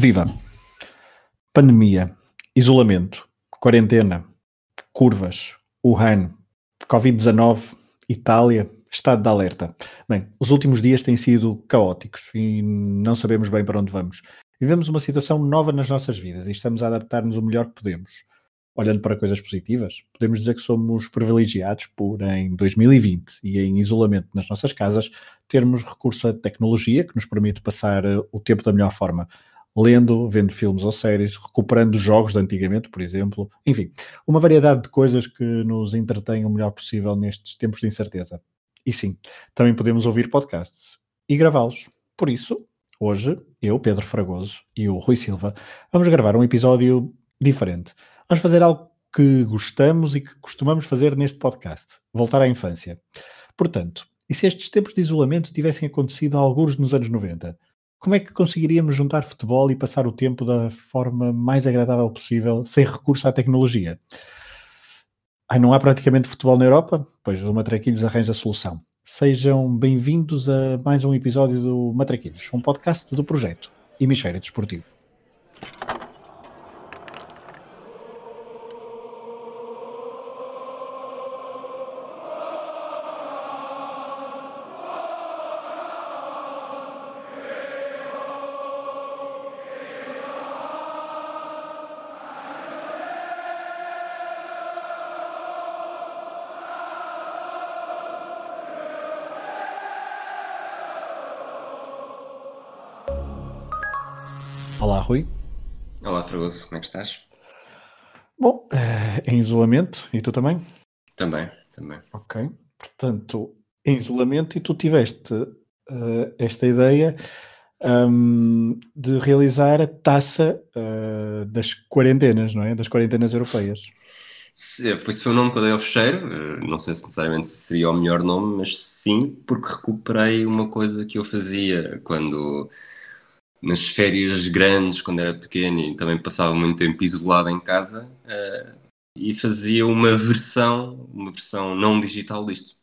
Viva! Pandemia, isolamento, quarentena, curvas, Wuhan, Covid-19, Itália, estado de alerta. Bem, os últimos dias têm sido caóticos e não sabemos bem para onde vamos. Vivemos uma situação nova nas nossas vidas e estamos a adaptar-nos o melhor que podemos. Olhando para coisas positivas, podemos dizer que somos privilegiados por, em 2020 e em isolamento nas nossas casas, termos recurso à tecnologia que nos permite passar eh, o tempo da melhor forma lendo, vendo filmes ou séries, recuperando jogos de antigamente, por exemplo. Enfim, uma variedade de coisas que nos entretêm o melhor possível nestes tempos de incerteza. E sim, também podemos ouvir podcasts e gravá-los. Por isso, hoje, eu, Pedro Fragoso e o Rui Silva, vamos gravar um episódio diferente. Vamos fazer algo que gostamos e que costumamos fazer neste podcast: voltar à infância. Portanto, e se estes tempos de isolamento tivessem acontecido a alguns nos anos 90? Como é que conseguiríamos juntar futebol e passar o tempo da forma mais agradável possível, sem recurso à tecnologia? Ai, não há praticamente futebol na Europa? Pois o Matraquilhos arranja a solução. Sejam bem-vindos a mais um episódio do Matraquilhos, um podcast do projeto Hemisfério Desportivo. Como é que estás? Bom, eh, em isolamento, e tu também? Também, também. Ok, portanto, em isolamento, e tu tiveste uh, esta ideia um, de realizar a taça uh, das quarentenas, não é? Das quarentenas europeias. Se, foi o nome que eu dei ao fecheiro, não sei se necessariamente seria o melhor nome, mas sim, porque recuperei uma coisa que eu fazia quando nas férias grandes, quando era pequeno e também passava muito tempo isolado em casa, uh, e fazia uma versão, uma versão não digital disto.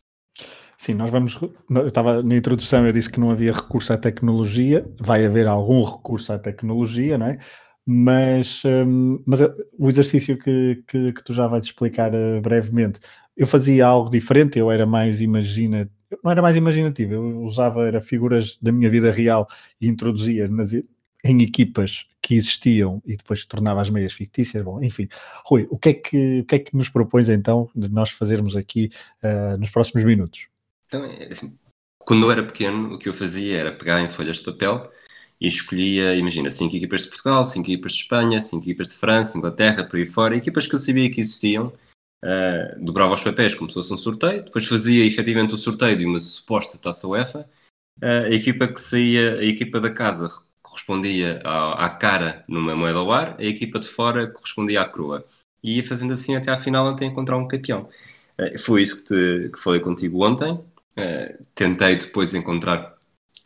Sim, nós vamos. Eu estava na introdução, eu disse que não havia recurso à tecnologia, vai haver algum recurso à tecnologia, não é? Mas, um, mas o exercício que, que, que, tu já vais explicar uh, brevemente, eu fazia algo diferente, eu era mais imagina, não era mais imaginativo, eu usava era figuras da minha vida real e introduzia nas, em equipas que existiam e depois tornava as meias fictícias. Bom, enfim, Rui, o que é que, o que, é que nos propões então de nós fazermos aqui uh, nos próximos minutos? Então, é assim, quando eu era pequeno, o que eu fazia era pegar em folhas de papel e escolhia, imagina, cinco equipas de Portugal, cinco equipas de Espanha, cinco equipas de França, Inglaterra, por aí fora, equipas que eu sabia que existiam uh, dobrava os papéis como se fosse um sorteio, depois fazia efetivamente o sorteio de uma suposta taça UEFA. Uh, a equipa que saía, a equipa da casa correspondia à, à, cara numa moeda ao ar, a equipa de fora correspondia à crua. E ia fazendo assim até à final até encontrar um campeão. Uh, foi isso que, te, que falei contigo ontem. tentei depois encontrar.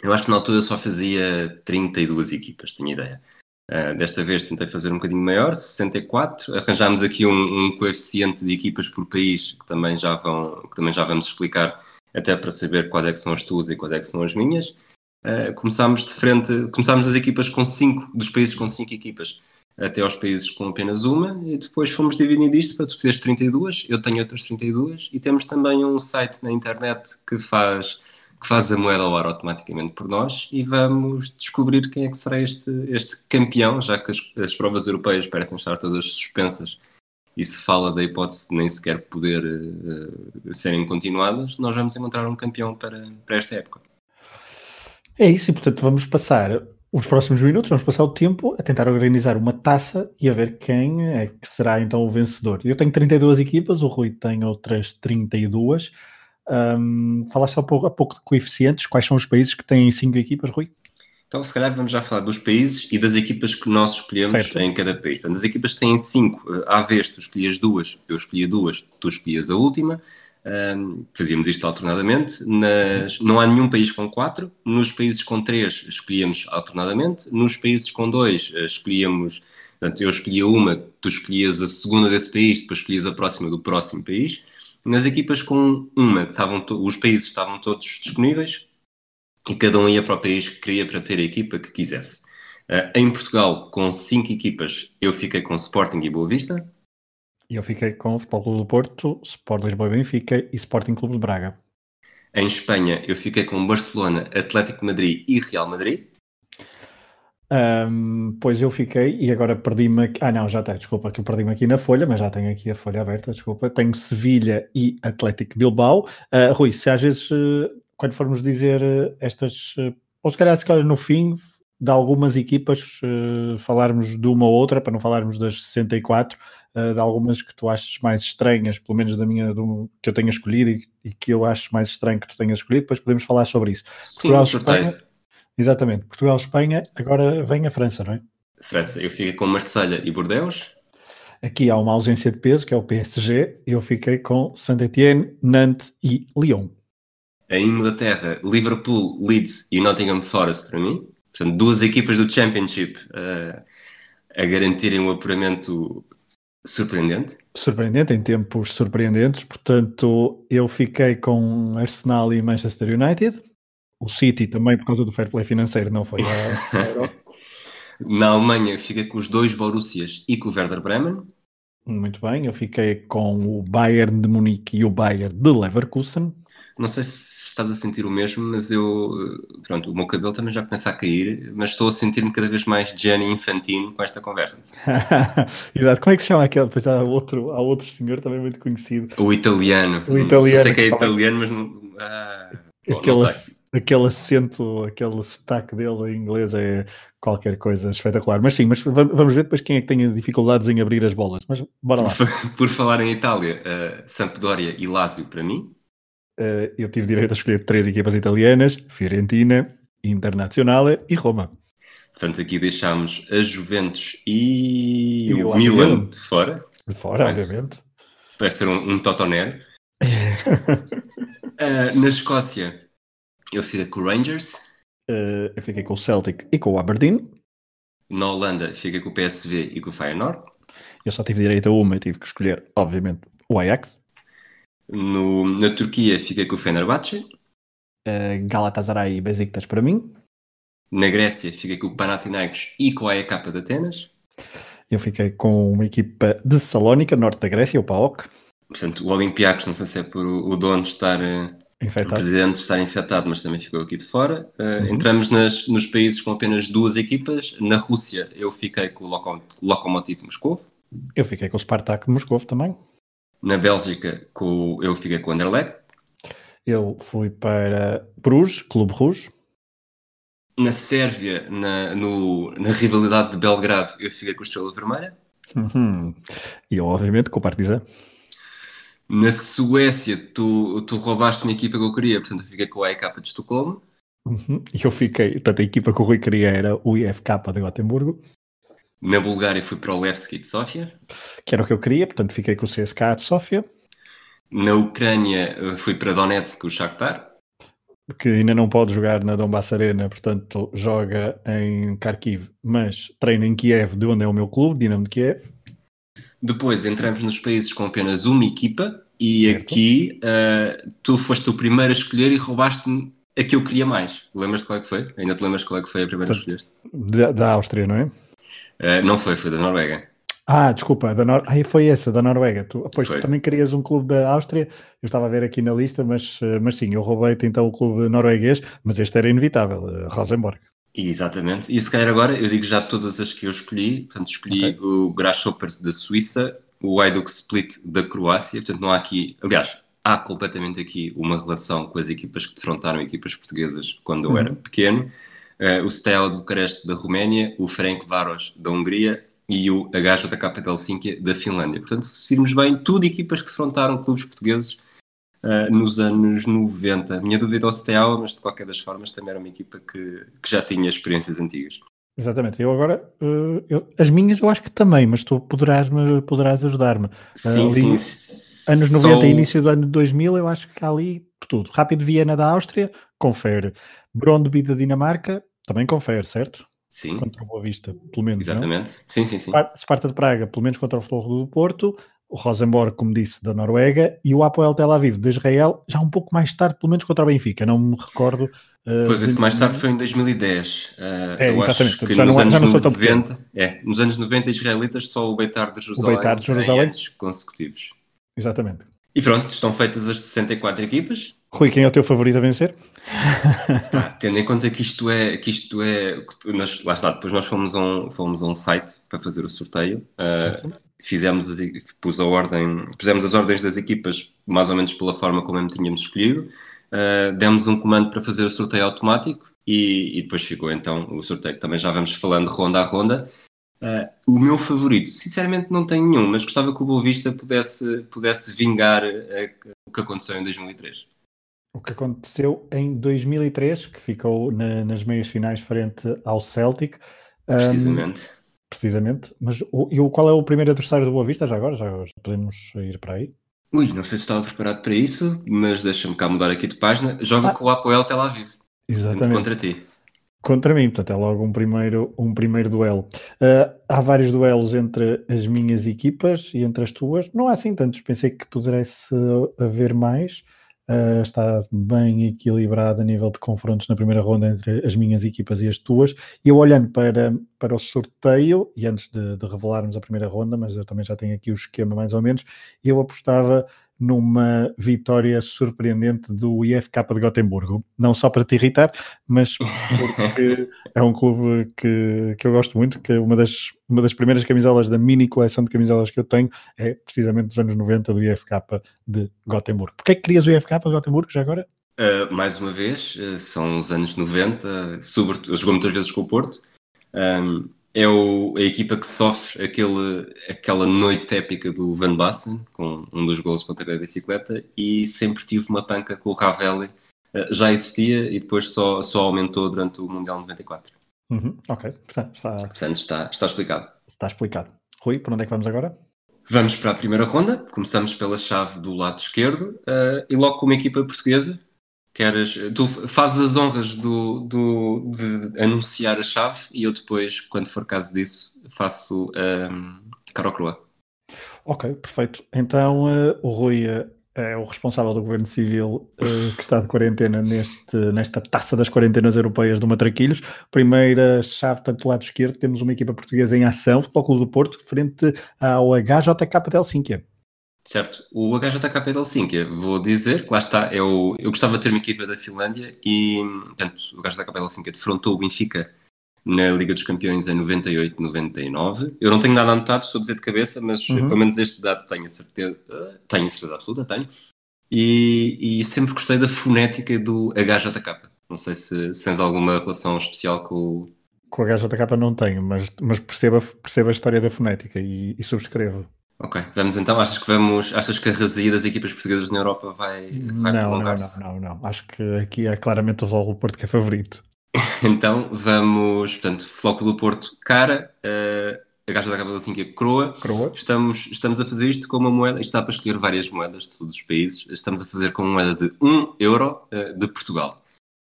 Eu acho que na altura só fazia 32 equipas, tinha ideia. Uh, desta vez tentei fazer um bocadinho maior, 64. Arranjámos aqui um, um, coeficiente de equipas por país que também já, vão, que também já vamos explicar, até para saber quais é que são as tuas e quais é que são as minhas. Uh, começámos de frente, começámos das equipas com cinco, dos países com cinco equipas, até aos países com apenas uma, e depois fomos dividindo isto para tu teres 32, eu tenho outras 32, e temos também um site na internet que faz que faz a moeda ao ar automaticamente por nós e vamos descobrir quem é que será este, este campeão, já que as, as provas europeias parecem estar todas suspensas e se fala da hipótese de nem sequer poder uh, serem continuadas, nós vamos encontrar um campeão para, para esta época. É isso, e portanto vamos passar os próximos minutos, vamos passar o tempo a tentar organizar uma taça e a ver quem é que será então o vencedor. Eu tenho 32 equipas, o Rui tem outras 32. Um, falaste há pouco, há pouco de coeficientes, quais são os países que têm cinco equipas, Rui? Então, se calhar vamos já falar dos países e das equipas que nós escolhemos certo. em cada país. Portanto, as equipas têm cinco, eh, à vez tu escolhias duas, eu escolhia duas, tu escolhias a última, um, fazíamos isto alternadamente. Nas, não há nenhum país com quatro, nos países com três escolhíamos alternadamente, nos países com dois eh, escolhíamos, portanto, eu escolhia uma, tu escolhias a segunda desse país, depois escolhias a próxima do próximo país. Nas equipas com uma, estavam os países estavam todos disponíveis e cada um ia para o país que queria para ter a equipa que quisesse. Uh, em Portugal, com cinco equipas, eu fiquei com Sporting e Boa Vista. E eu fiquei com o Futebol Clube do Porto, Sport Lisboa e Benfica e Sporting Clube de Braga. Em Espanha, eu fiquei com Barcelona, Atlético Madrid e Real Madrid. Um, pois eu fiquei e agora perdi-me aqui. Ah, não, já tenho, desculpa, que eu perdi-me aqui na folha, mas já tenho aqui a folha aberta, desculpa. Tenho Sevilha e Atlético Bilbao. Uh, Rui, se às vezes, uh, quando formos dizer uh, estas, ou se calhar, se calhar no fim, de algumas equipas, falarmos de uma ou outra, para não falarmos das 64, uh, de algumas que tu achas mais estranhas, pelo menos da minha, do, que eu tenha escolhido e, e, que eu acho mais estranho que tu tenhas escolhido, depois podemos falar sobre isso. Sim, Portugal, Espanha, exatamente, Portugal, Espanha, agora vem a França, não é? França, eu fiquei com Marselha e Bordeaux. Aqui há uma ausência de peso, que é o PSG, eu fiquei com Saint-Étienne, Nantes e Lyon. Em Inglaterra, Liverpool, Leeds e Nottingham Forest para mim. Portanto, duas equipas do Championship uh, a garantirem o apuramento Surpreendente. Surpreendente, em tempos surpreendentes. Portanto, eu fiquei com Arsenal e Manchester United. O City também, por causa do fair play financeiro, não foi Na Alemanha, fiquei com os dois Borussias e com o Werder Bremen. Muito bem, eu fiquei com o Bayern de Munique e o Bayern de Leverkusen. Não sei se estás a sentir o mesmo, mas eu, eh, pronto, o meu cabelo também já começa a cair, mas estou a sentir-me cada vez mais Jenny Infantino com esta conversa. Exato. Como é que se chama aquele? Depois há outro, há outro senhor também muito conhecido. O italiano. O italiano. Sei que é italiano, mas não. Ah, aquele, não aquele acento, aquele sotaque dele em inglês é qualquer coisa espetacular. Mas sim, mas vamos ver depois quem é que tem dificuldades em abrir as bolas. Mas bora lá. Por falar em Itália, uh, Sampdoria e Lazio para mim. Uh, eu tive direito a escolher três equipas italianas: Fiorentina, Internazionale e Roma. Portanto, aqui deixámos a Juventus e, e o Milan de fora. De fora, Mas, obviamente. Parece ser um, um totoner. uh, na Escócia, eu fiquei com o Rangers. Uh, eu fiquei com o Celtic e com o Aberdeen. Na Holanda, fiquei com o PSV e com o Feyenoord. Eu só tive direito a uma e tive que escolher, obviamente, o Ajax. No, na Turquia fiquei com o Fenerbahçe. Uh, Galatasaray e Besiktas para mim. Na Grécia fiquei com o Panathinaikos e com a AEK de Atenas. Eu fiquei com uma equipa de Salónica, norte da Grécia, o PAOK. Portanto, o Olympiacos, não sei se é por o dono estar... Infectado. O presidente estar infectado, mas também ficou aqui de fora. Uh, uhum. Entramos nas, nos países com apenas duas equipas. Na Rússia, eu fiquei com o Lokom Lokomotiv Moscou. Eu fiquei com o Spartak de Moscou também. Na Bélgica, com, eu fiquei com o Anderlecht. Eu fui para Bruges, Clube Rouge. Na Sérvia, na, no, na rivalidade de Belgrado, eu fiquei com a Estrela Vermelha. Uhum. E eu, obviamente, com o Partizan. Na Suécia, tu, tu roubaste uma equipa que eu queria, portanto, eu fiquei com a EK de Estocolmo. Uhum. E eu fiquei, portanto, a equipa que o Rui queria era o IFK de Gotemburgo. Na Bulgária fui para o Levski de Sofia. Que era o que eu queria, portanto fiquei com o CSKA de Sofia. Na Ucrânia eh, fui para Donetsk, o Shakhtar. Que ainda não pode jogar na Donbass Arena, portanto joga em Kharkiv, mas treina em Kiev, de onde é o meu clube, Dinamo de Kiev. Depois entramos nos países com apenas uma equipa e certo. aqui uh, tu foste o primeiro a escolher e roubaste-me a que eu queria mais. Lembras-te qual é que foi? Ainda te lembras qual é que foi a primeira que escolheste? Da, da Áustria, não é? Uh, não foi, foi da Noruega. Ah, desculpa, da Nor... ah, foi essa, da Noruega. Tu, pois tu também querias um clube da Áustria, eu estava a ver aqui na lista, mas, eh, mas sim, eu roubei-te então o clube norueguês, mas este era inevitável, Rosenborg. Exatamente, e se calhar agora eu digo já todas as que eu escolhi, portanto escolhi okay. o Grasshoppers da Suíça, o Hajduk Split da Croácia, portanto não há aqui, aliás, há completamente aqui uma relação com as equipas que defrontaram equipas portuguesas quando eu uhum. era pequeno, uh, o Steaua de Bucareste da Roménia, o Ferenc Varos da Hungria e o HJK Helsinki da Finlândia. Portanto, se virmos bem, tudo equipas que defrontaram clubes portugueses uh, nos anos 90. A minha dúvida ao Steaua, mas de qualquer das formas também era uma equipa que, que já tinha experiências antigas. Exatamente, eu agora, uh, eu, as minhas eu acho que também, mas tu poderás, -me, poderás ajudar-me. Sim, uh, sim. Anos 90 e início do ano 2000, eu acho que há ali tudo. Rápido Viena da Áustria, confere. Brondby da Dinamarca, também confere, certo? Sim. Contra o Boa Vista, pelo menos. Exatamente. Não? Sim, sim, sim. Sparta de Praga, pelo menos contra o Florro do Porto. O Rosenborg, como disse, da Noruega, e o Apoel Tel Aviv de Israel, já um pouco mais tarde, pelo menos contra o Benfica, não me recordo. Uh, pois, esse mais tarde foi em 2010. Uh, é, eu exatamente. Acho que já nos não, anos já não 90, é, nos anos 90 israelitas, só o Beitar de Jerusalém, o Beitar de Jerusalém. consecutivos. Exatamente. E pronto, estão feitas as 64 equipas. Rui, quem é o teu favorito a vencer? Ah, tendo em conta que isto é, que isto é, nós, lá está, depois nós fomos a um, fomos a um site para fazer o sorteio, uh, fizemos as, pus a ordem, pusemos as ordens das equipas mais ou menos pela forma como tínhamos escolhido, uh, demos um comando para fazer o sorteio automático e, e, depois chegou então o sorteio, também já vamos falando ronda a ronda. Uh, o meu favorito, sinceramente não tenho nenhum, mas gostava que o Boa Vista pudesse, pudesse vingar o que aconteceu em 2003 o que aconteceu em 2003, que ficou na, nas meias finais frente ao Celtic. Precisamente. Um, precisamente. Mas o, e o, qual é o primeiro adversário do Boa Vista já agora? Já, já podemos ir para aí? Ui, não sei se estava preparado para isso, mas deixa-me cá mudar aqui de página. Joga ah. com o Apoel Tel Aviv. Exatamente. Contra ti. Contra mim, portanto é logo um primeiro, um primeiro duelo. Uh, há vários duelos entre as minhas equipas e entre as tuas. Não há assim tantos, pensei que pudesse haver mais. Uh, está bem equilibrado a nível de confrontos na primeira ronda entre as minhas equipas e as tuas. Eu olhando para, para o sorteio, e antes de, de, revelarmos a primeira ronda, mas eu também já tenho aqui o esquema mais ou menos, eu apostava numa vitória surpreendente do IFK de Gotemburgo. Não só para te irritar, mas porque é um clube que, que eu gosto muito, que uma das, uma das primeiras camisolas da mini coleção de camisolas que eu tenho é precisamente dos anos 90 do IFK de Gotemburgo. Porquê é que querias o IFK de Gotemburgo já agora? Uh, mais uma vez, uh, são os anos 90, sobretudo, jogou muitas vezes com o Porto. Um, é o, a equipa que sofre aquele, aquela noite épica do Van Basten, com um dos golos de pontapé de bicicleta, e sempre tive uma panca com o Ravelli. Eh, já existia e depois só, só aumentou durante o Mundial 94. Uhum, ok, está, está... Portanto, está, está explicado. Está explicado. Rui, por onde é que vamos agora? Vamos para a primeira ronda. Começamos pela chave do lado esquerdo uh, e logo com uma equipa portuguesa Queres, tu fazes as honras do, do, de anunciar a chave e eu depois, quando for caso disso, faço um, cara ou croa. Ok, perfeito. Então uh, o Rui uh, é o responsável do Governo Civil uh, que está de quarentena neste, nesta taça das quarentenas europeias do Matraquilhos. Primeira chave, tanto do lado esquerdo, temos uma equipa portuguesa em ação, Futebol Clube do Porto, frente ao HJK de Helsinki. Certo. O HJKP de Helsinki, vou dizer que lá está, eu, eu gostava de ter uma equipa da Finlândia e, portanto, o HJKP de Helsinki defrontou o Benfica na Liga dos Campeões em 98, 99. Eu não tenho nada anotado, estou a dizer de cabeça, mas uhum. pelo menos este dado tenho a certeza, tenho a certeza absoluta, tenho. E, e, sempre gostei da fonética do HJK. Não sei se, se tens alguma relação especial com o... Com o HJK não tenho, mas, mas percebo, percebo a história da fonética e, e subscrevo. Ok, vamos então. Achas que vamos, achas que a razia das equipas portuguesas na Europa vai, vai não, prolongar-se? Não, não, não, Acho que aqui é claramente o Futebol do Porto que é favorito. então vamos, portanto, Floco do Porto, cara, uh, a gaja da Capa da Cinca, croa. croa. Estamos, estamos a fazer isto com uma moeda, isto está para escolher várias moedas de todos os países. Estamos a fazer com uma moeda de 1 euro uh, de Portugal.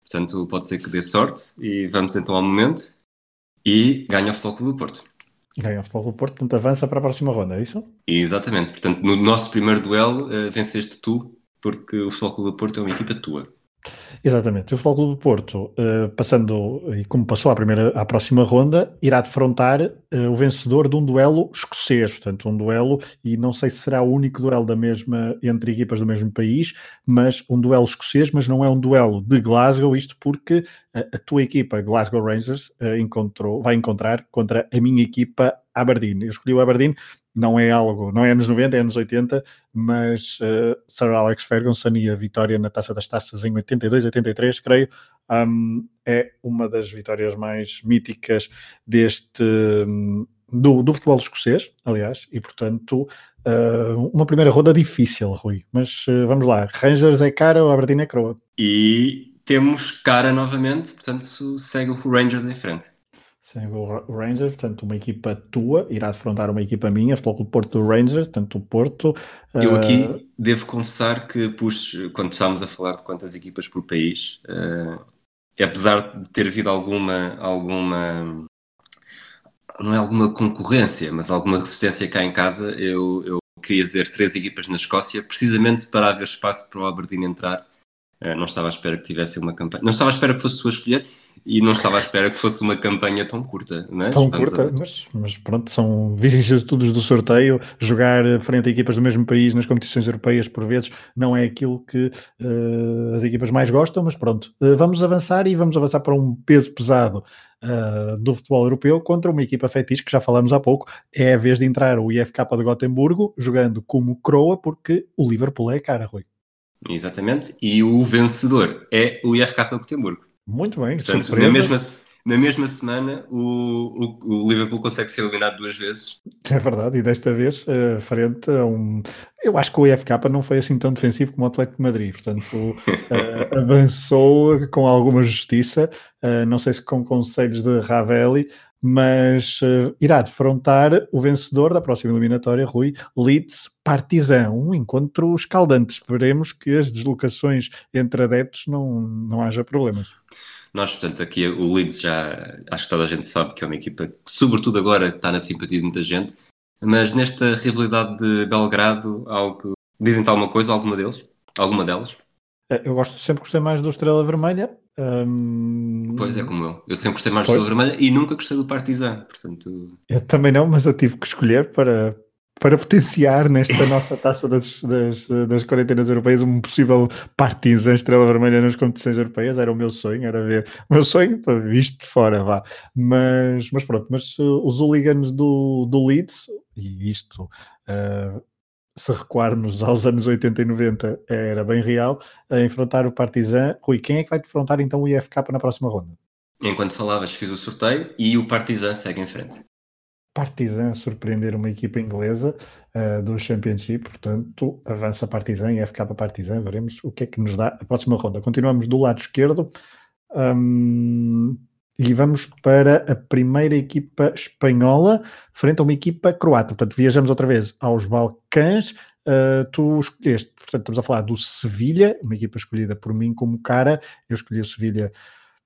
Portanto, pode ser que dê sorte e vamos então ao momento. E ganha o Floco do Porto. Ganha o Futebol do Porto, portanto avança para a próxima ronda, é isso? Exatamente, portanto no nosso primeiro duelo uh, venceste tu, porque o Futebol do Porto é uma equipa tua. Exatamente. O Futebol Clube do Porto, uh, passando, e como passou à, primeira, à próxima ronda, irá defrontar uh, o vencedor de um duelo escocês, portanto, um duelo, e não sei se será o único duelo da mesma, entre equipas do mesmo país, mas um duelo escocês, mas não é um duelo de Glasgow, isto porque a, a tua equipa, Glasgow Rangers, encontrou, vai encontrar contra a minha equipa Aberdeen. Eu escolhi o Aberdeen não é algo, não é anos 90, é anos 80, mas uh, Sir Alex Ferguson e a vitória na Taça das Taças em 82, 83, creio, um, é uma das vitórias mais míticas deste um, do, do, futebol escocês, aliás, e portanto uh, uma primeira roda difícil, Rui. Mas uh, vamos lá, Rangers é cara ou Aberdeen é croa? E temos cara novamente, portanto segue o Rangers em frente. Sem o Rangers, portanto, uma equipa tua irá defrontar uma equipa minha, Futebol do Porto do Rangers, portanto, o Porto. Eu aqui uh... devo confessar que pus, quando estávamos a falar de quantas equipas por país, uh, apesar de ter havido alguma, alguma, não é alguma concorrência, mas alguma resistência cá em casa, eu, eu queria ter três equipas na Escócia, precisamente para haver espaço para o Aberdeen entrar. Uh, não estava à espera que tivesse uma campanha. Não estava à espera que fosse tu a escolher e não estava à espera que fosse uma campanha tão curta. Mas tão curta, mas, mas, pronto, são vicissitudes do sorteio. Jogar frente a equipas do mesmo país nas competições europeias, por vezes, não é aquilo que uh, as equipas mais gostam, mas pronto. Uh, vamos avançar e vamos avançar para um peso pesado uh, do futebol europeu contra uma equipa fetiche que já falamos há pouco. É a vez de entrar o IFK de Gotemburgo jogando como Croa, porque o Liverpool é cara, Rui. Exatamente, e o vencedor é o IFK de Gotemburgo. Muito bem, Portanto, na mesma, na mesma semana o, o, o, Liverpool consegue ser eliminado duas vezes. É verdade, e desta vez uh, frente a um. Eu acho que o IFK não foi assim tão defensivo como o Atlético de Madrid, portanto uh, avançou com alguma justiça, uh, não sei se com conselhos de Ravelli, mas uh, irá defrontar o vencedor da próxima eliminatória, Rui, Leeds Partizan, um encontro escaldante. Esperemos que as deslocações entre adeptos não, não haja problemas. Nós, portanto, aqui o Leeds já acho que toda a gente sabe que é uma equipa que, sobretudo agora, está na simpatia de muita gente, mas nesta rivalidade de Belgrado, algo dizem-te alguma coisa, alguma deles? Alguma delas? Eh, eu gosto, sempre gostei mais do Estrela Vermelha, um... Pois é, como eu. Eu sempre gostei mais pois. do Vermelha e nunca gostei do Partizan, portanto... Eu também não, mas eu tive que escolher para, para potenciar nesta nossa taça das, das, das quarentenas europeias um possível Partizan Estrela Vermelha nas competições europeias. Era o meu sonho, era ver... O meu sonho, visto de fora, vá. Mas, mas pronto, mas uh, os hooligans do, do Leeds, e isto... Uh, se recuarmos aos anos 80 e 90, era bem real, a enfrentar o Partizan. Rui, quem é que vai enfrentar então o IFK na próxima ronda? Enquanto falavas, fiz o sorteio e o Partizan segue em frente. Partizan surpreender uma equipa inglesa uh, do Championship, portanto, avança Partizan e FK Partizan, veremos o que é que nos dá a próxima ronda. Continuamos do lado esquerdo um, e vamos para a primeira equipa espanhola frente a uma equipa croata. Portanto, viajamos outra vez aos Balcãs. Uh, tu escolheste, portanto, estamos a falar do Sevilha, uma equipa escolhida por mim como cara. Eu escolhi o Sevilha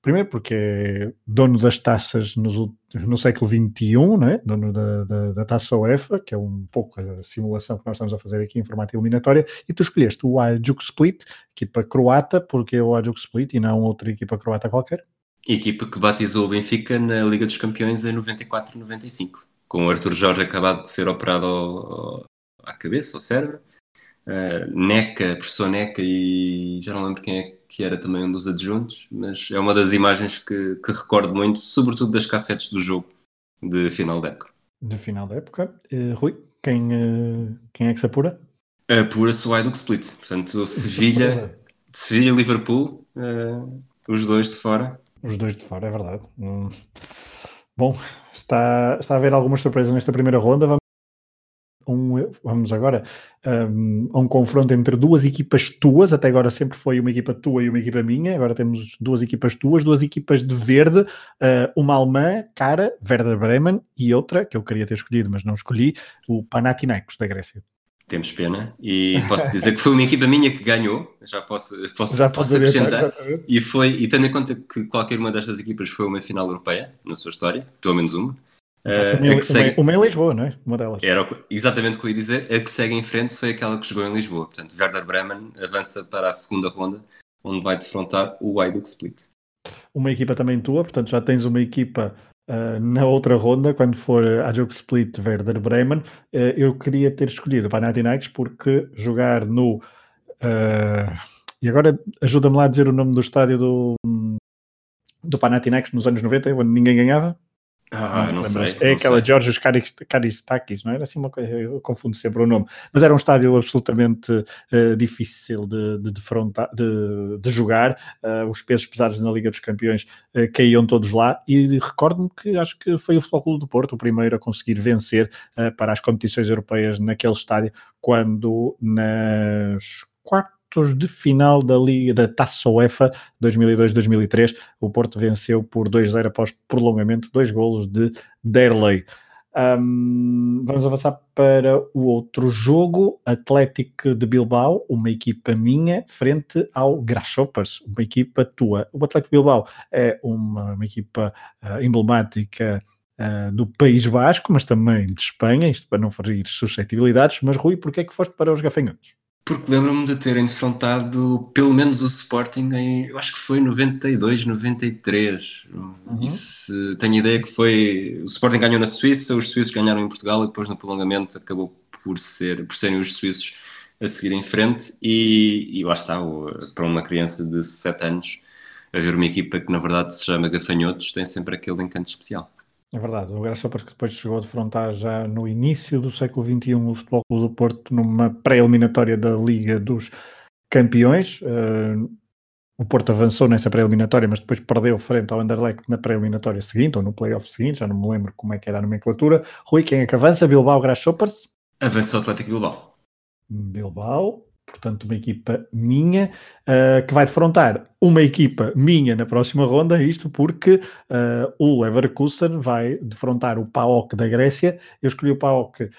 primeiro porque é dono das taças no, no século XXI, não é? dono da, da, da, taça UEFA, que é um pouco a simulação que nós estamos a fazer aqui em formato eliminatória, e tu escolheste o Ajax Split, equipa croata, porque é o Ajax Split e não outra equipa croata qualquer? Equipa que batizou o Benfica na Liga dos Campeões em 94-95, com o Arthur Jorge acabado de ser operado ao, ao, à cabeça, ao cérebro. Uh, Neca, professor Neca e já não lembro quem é que era também um dos adjuntos, mas é uma das imagens que, que recordo muito, sobretudo das cassetes do jogo de final da época. De final da época. Uh, Rui, quem, uh, quem é que se apura? Apura-se o Hajduk Split. Portanto, Sevilha, Sevilha-Liverpool, os dois de fora os dois de fora, é verdade. Hum. Bom, está, está a haver algumas surpresas nesta primeira ronda. Vamos, um, vamos agora um, a um confronto entre duas equipas tuas. Até agora sempre foi uma equipa tua e uma equipa minha. Agora temos duas equipas tuas, duas equipas de verde. Uh, uma alemã, cara, Werder Bremen, e outra, que eu queria ter escolhido, mas não escolhi, o Panathinaikos da Grécia temos pena e posso dizer que foi uma equipa minha que ganhou, já posso, posso, já posso acrescentar, e foi, e tendo em conta que qualquer uma destas equipas foi uma final europeia na sua história, pelo menos uma. Uh, uma, segue... uma em Lisboa, não é? Uma delas. Era exatamente o que eu ia dizer. A que segue em frente foi aquela que jogou em Lisboa. Portanto, Werder Bremen avança para a segunda ronda, onde vai defrontar o Hajduk Split. Uma equipa também tua, portanto já tens uma equipa Uh, na outra ronda, quando for a jogo split Werder Bremen, uh, eu queria ter escolhido Panathinaikos porque jogar no. Uh, e agora ajuda-me lá a dizer o nome do estádio do, do Panathinaikos nos anos 90, onde ninguém ganhava. Ah, não, não sei. É não aquela Georgios Karistakis, não era assim uma coisa, eu confundo sempre o nome, mas era um estádio absolutamente uh, difícil de, de, de, de jogar. Uh, os pesos pesados na Liga dos Campeões uh, caíam todos lá e recordo-me que acho que foi o Futebol Clube do Porto o primeiro a conseguir vencer para as competições europeias naquele estádio, quando nas quartas quartos de final da Liga da Taça UEFA 2002-2003. O Porto venceu por 2-0 após prolongamento, dois golos de Derley. Um, vamos avançar para o outro jogo, Atlético de Bilbao, uma equipa minha, frente ao Grasshoppers, uma equipa tua. O Atlético de Bilbao é uma, uma equipa uh, emblemática uh, do País Basco, mas também de Espanha, isto para não ferir suscetibilidades. Mas Rui, porquê é que foste para os gafanhotos? Porque lembro-me de terem defrontado pelo menos o Sporting em, eu acho que foi 92, 93. Uhum. Isso, tenho ideia que foi. O Sporting ganhou na Suíça, os suíços ganharam em Portugal e depois no prolongamento acabou por, ser, por serem os suíços a seguir em frente. E, e lá está, para uma criança de 7 anos, a ver uma equipa que na verdade se chama Gafanhotos tem sempre aquele encanto especial. É verdade, o Graça porque depois chegou a defrontar já no início do século XXI o Futebol Clube do Porto numa pré-eliminatória da Liga dos Campeões. Uh, o Porto avançou nessa pré-eliminatória, mas depois perdeu frente ao Anderlecht na pré-eliminatória seguinte, ou no playoff seguinte, já não me lembro como é que era a nomenclatura. Rui, quem é que avança? Bilbao, Grasshoppers? Avança o Atlético Bilbao. Bilbao, portanto, uma equipa minha, uh, que vai defrontar uma equipa minha na próxima ronda, isto porque uh, o Leverkusen vai defrontar o PAOK da Grécia. Eu escolhi o PAOK, uh,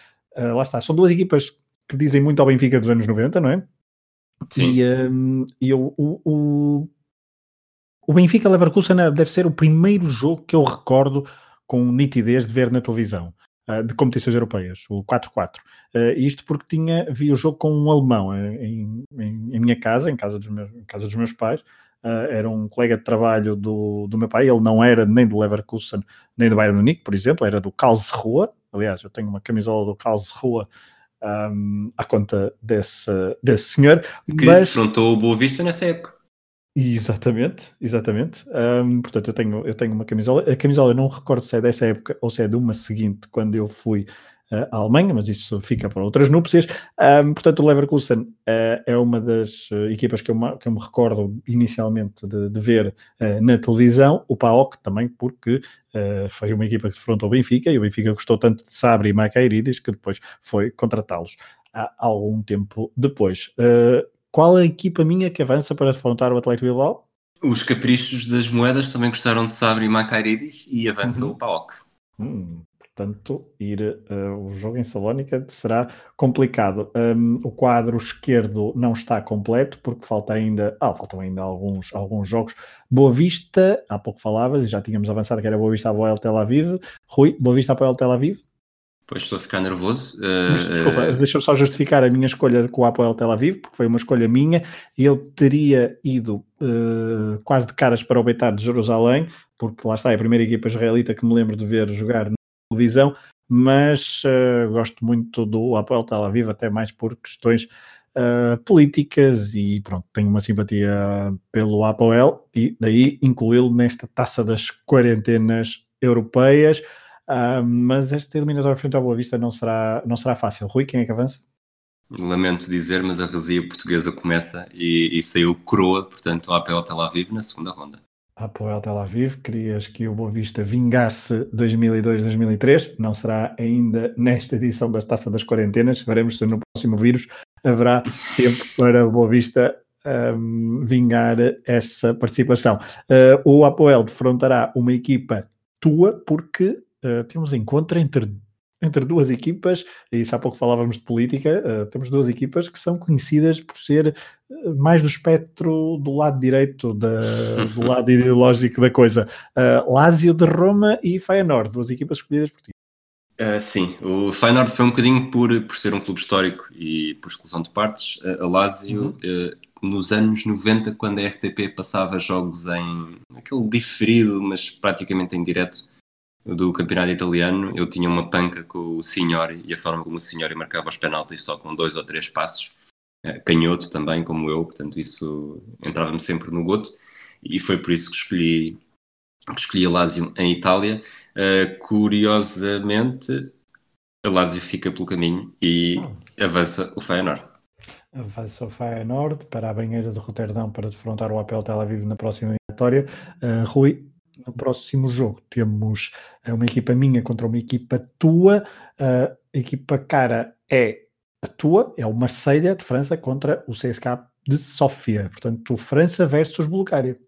lá está, são duas equipas que dizem muito ao Benfica dos anos 90, não é? Sim. E, um, e o, o, o Benfica Leverkusen deve ser o primeiro jogo que eu recordo com nitidez de ver na televisão. Ah, de competições europeias, o 4-4. Uh, ah, isto porque tinha, vi o jogo com um alemão eh, em, em, em minha casa, em casa dos meus, em casa dos meus pais. Uh, era um colega de trabalho do, do meu pai, ele não era nem do Leverkusen, nem do Bayern Munique, por exemplo, era do Karlsruhe. Aliás, eu tenho uma camisola do Karlsruhe um, à conta desse, desse senhor. Que mas... defrontou o Boa Vista nessa época. Exatamente, exatamente. Um, portanto, eu tenho, eu tenho uma camisola. A camisola eu não recordo se é dessa época ou se é de uma seguinte, quando eu fui uh, à Alemanha, mas isso fica para outras núpcias. Um, portanto, o Leverkusen uh, é uma das uh, equipas que eu, que eu me recordo inicialmente de, de ver na televisão. O PAOK também, porque foi uma equipa que defrontou o Benfica e o Benfica gostou tanto de Sabri e Macairides que depois foi contratá-los há algum tempo depois. Uh, qual a equipa minha que avança para defrontar o Atlético Bilbao? Os caprichos das moedas também gostaram de Sabri e Macairidis e avança uhum. o PAOK. Hum, portanto, ir uh, o jogo em Salónica será complicado. Um, o quadro esquerdo não está completo porque falta ainda, ah, faltam ainda alguns, alguns jogos. Boa Vista, há pouco falavas e já tínhamos avançado que era Boa Vista a Boa Tel Aviv. Rui, Boa Vista a Boa Tel Aviv? Pois estou a ficar nervoso. Mas, desculpa, uh, deixa-me só justificar a minha escolha com o Apoel Tel Aviv, porque foi uma escolha minha. Eu teria ido uh, quase de caras para o Beitar de Jerusalém, porque lá está, é a primeira equipa israelita que me lembro de ver jogar na televisão, mas uh, gosto muito do Apoel Tel Aviv, até mais por questões políticas e pronto, tenho uma simpatia pelo Apoel e daí incluí-lo nesta taça das quarentenas europeias. Uh, mas esta eliminatória frente ao Boa Vista não será, não será fácil. Rui, quem é que avança? Lamento dizer, mas a resia portuguesa começa e, e saiu coroa, portanto, a APO Tel Aviv na segunda ronda. A APO Tel Aviv, querias que o Boa Vista vingasse 2002-2003, não será ainda nesta edição da Taça das Quarentenas, veremos se no próximo vírus haverá tempo para o Boa Vista um, vingar essa participação. Uh, o Apoel defrontará uma equipa tua, porque uh, temos encontro entre, entre duas equipas, e isso há pouco falávamos de política, uh, temos duas equipas que são conhecidas por ser uh, mais do espectro do lado direito, da, do lado ideológico da coisa. Uh, Lazio de Roma e Feyenoord, duas equipas escolhidas por ti. Uh, sim, o Feyenoord foi um bocadinho por, por ser um clube histórico e por exclusão de partes. Uh, a Lazio, uhum. uh, nos anos 90, quando a RTP passava jogos em aquele diferido, mas praticamente em direto, do campeonato italiano, eu tinha uma panca com o Signori e a forma como o Signori marcava os penaltis só com dois ou três passos. Eh, canhoto também, como eu, portanto isso entrava-me sempre no goto e foi por isso que escolhi, que escolhi a Lazio em Itália. Uh, curiosamente, a Lazio fica pelo caminho e oh. avança o Feyenoord. Avança o Feyenoord para a banheira de Roterdão para defrontar o Apel Tel Aviv na próxima eliminatória. Uh, Rui, no próximo jogo temos eh, uma equipa minha contra uma equipa tua. a equipa cara é a tua, é o Marselha de França contra o CSK de Sofia. Portanto, França versus Bulgária.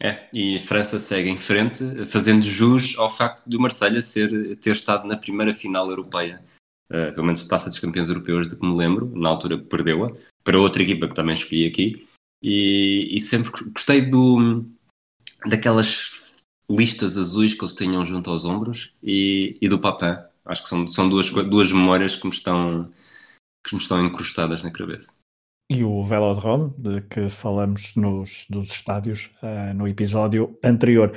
É, e França segue em frente, fazendo jus ao facto de o Marselha ser, ter estado na primeira final europeia, uh, pelo menos taça dos campeões europeus, de que me lembro, na altura perdeu-a, para outra equipa que também escolhi aqui, e, e sempre gostei do, daquelas listas azuis que eles tinham junto aos ombros e, e do Papin. Acho que são, são duas, duas memórias que me estão que me estão incrustadas na cabeça. E o Velodrome, de que falamos nos, dos estádios uh, no episódio anterior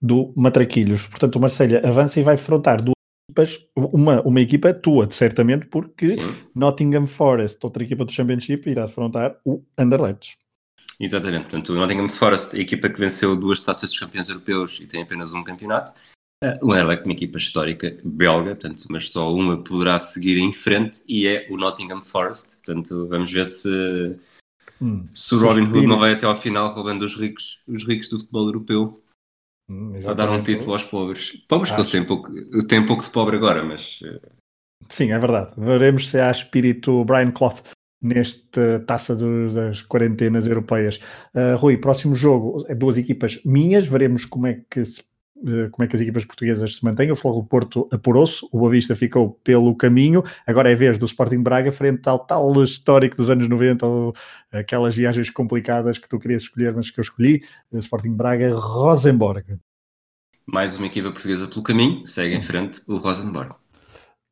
do Matraquilhos. Portanto, o Marselha avança e vai defrontar duas equipas, uma, uma equipa tua, certamente, porque Sim. Nottingham Forest, outra equipa do Championship, irá defrontar o Anderlecht. Exatamente, portanto, o Nottingham Forest, a equipa que venceu duas taças dos campeões europeus e tem apenas um campeonato, Uh, o Anderlecht, uma equipa histórica belga, portanto, mas só uma poderá seguir em frente e é o Nottingham Forest. Portanto, vamos ver se, hum, se o Robin Hood não vai até ao final roubando os ricos, os ricos do futebol europeu hum, a dar um título aos pobres. Pobres, Acho. que eles têm pouco, têm pouco de pobre agora, mas. Uh... Sim, é verdade. Veremos se há espírito Brian Clough neste taça do, das quarentenas europeias. Uh, Rui, próximo jogo, é duas equipas minhas, veremos como é que se como é que as equipas portuguesas se mantêm. O Fogo Porto apurou-se, o Boa Vista ficou pelo caminho. Agora é a vez do Sporting Braga frente ao tal histórico dos anos 90, ou aquelas viagens complicadas que tu querias escolher, mas que eu escolhi. Sporting Braga, Rosenborg. Mais uma equipa portuguesa pelo caminho, segue em frente o Rosenborg.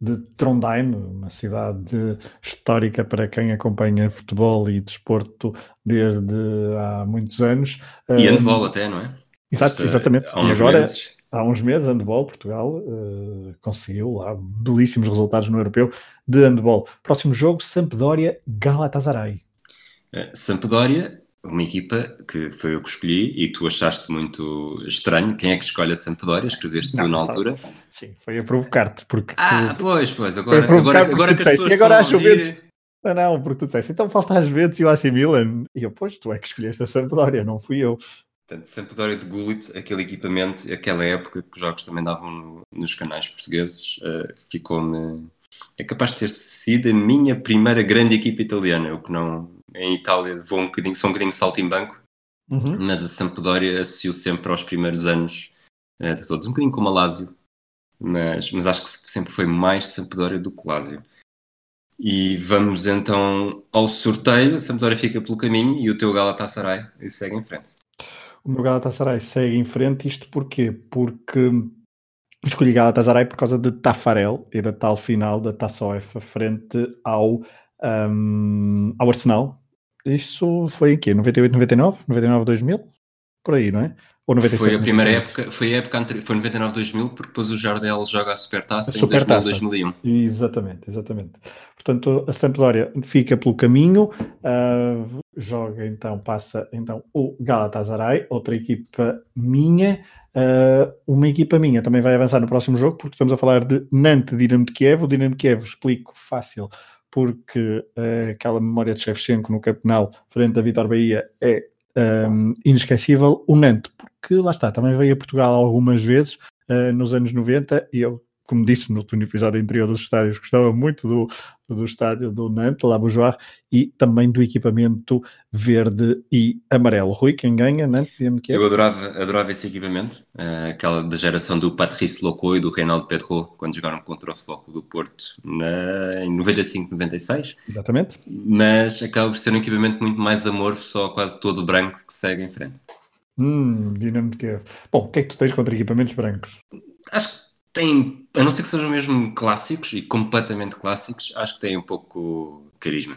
De Trondheim, uma cidade histórica para quem acompanha futebol e desporto desde há muitos anos. E handball até, não é? Exato, exatamente. e agora, meses. há uns meses, handball, Portugal uh, conseguiu lá belíssimos resultados no europeu de handball. Próximo jogo, Sampdoria Galatasaray. Uh, Sampdoria, uma equipa que foi eu que escolhi e tu achaste muito estranho. Quem é que escolhe a Sampdoria? Escreveste tu na altura? Sim, foi a provocar-te. Porque ah, tu... pois, pois. Agora, agora, agora que as pessoas e agora acho ouvir... Não, não, porque tu disseste, então falta às vezes e o AC Milan. E eu, pois, tu é que escolheste a Sampdoria, não fui eu. Portanto, Sampdoria de Gullit, aquele equipamento, aquela época que os jogos também davam no, nos canais portugueses, uh, ficou-me. É capaz de ter sido a minha primeira grande equipa italiana. Eu que não. Em Itália vou um bocadinho, sou um bocadinho salto em banco, uhum. mas a Sampdoria associo sempre aos primeiros anos uh, de todos, um bocadinho como a Lazio, mas, mas acho que sempre foi mais Sampdoria do que Lazio. E vamos então ao sorteio. A Sampdoria fica pelo caminho e o teu Galatasaray segue em frente o meu Galatasaray segue em frente. Isto porquê? Porque escolhi Galatasaray por causa de Tafarel e da tal final da Taça UEFA frente ao, um, ao Arsenal. Isso foi em quê? 98, 99? 99, 2000? Por aí, não é? Ou 97, foi a primeira 98. época, foi a época anterior, foi 99, 2000, porque depois o Jardel joga a Supertaça a em 2000, 2001. Exatamente, exatamente. Portanto, a Sampdoria fica pelo caminho, uh, joga então, passa então o Galatasaray, outra equipa minha, uh, uma equipa minha também vai avançar no próximo jogo, porque estamos a falar de Nantes Dinamo de Kiev, o Dinamo de Kiev explico fácil, porque uh, aquela memória de Shevchenko no Campeonato frente a Vitor Bahia é um, inesquecível, o Nantes, porque lá está, também veio a Portugal algumas vezes uh, nos anos 90 e eu, como disse no, no episódio anterior dos estádios, gostava muito do, do estádio do Nantes, lá Beaujoire, e também do equipamento verde e amarelo. Rui, quem ganha, Nantes, que é? Eu adorava, adorava esse equipamento, uh, aquela da geração do Patrice Locou e do Reinaldo Pedro, quando jogaram contra o Futebol do Porto na, em 95, 96. Exatamente. Mas acaba por ser um equipamento muito mais amorfo, só quase todo branco, que segue em frente. Hum, Dinamo de Kiev. Bom, o que é que tu tens contra equipamentos brancos? Acho que tem, a não ser que sejam mesmo clássicos e completamente clássicos, acho que tem um pouco carisma.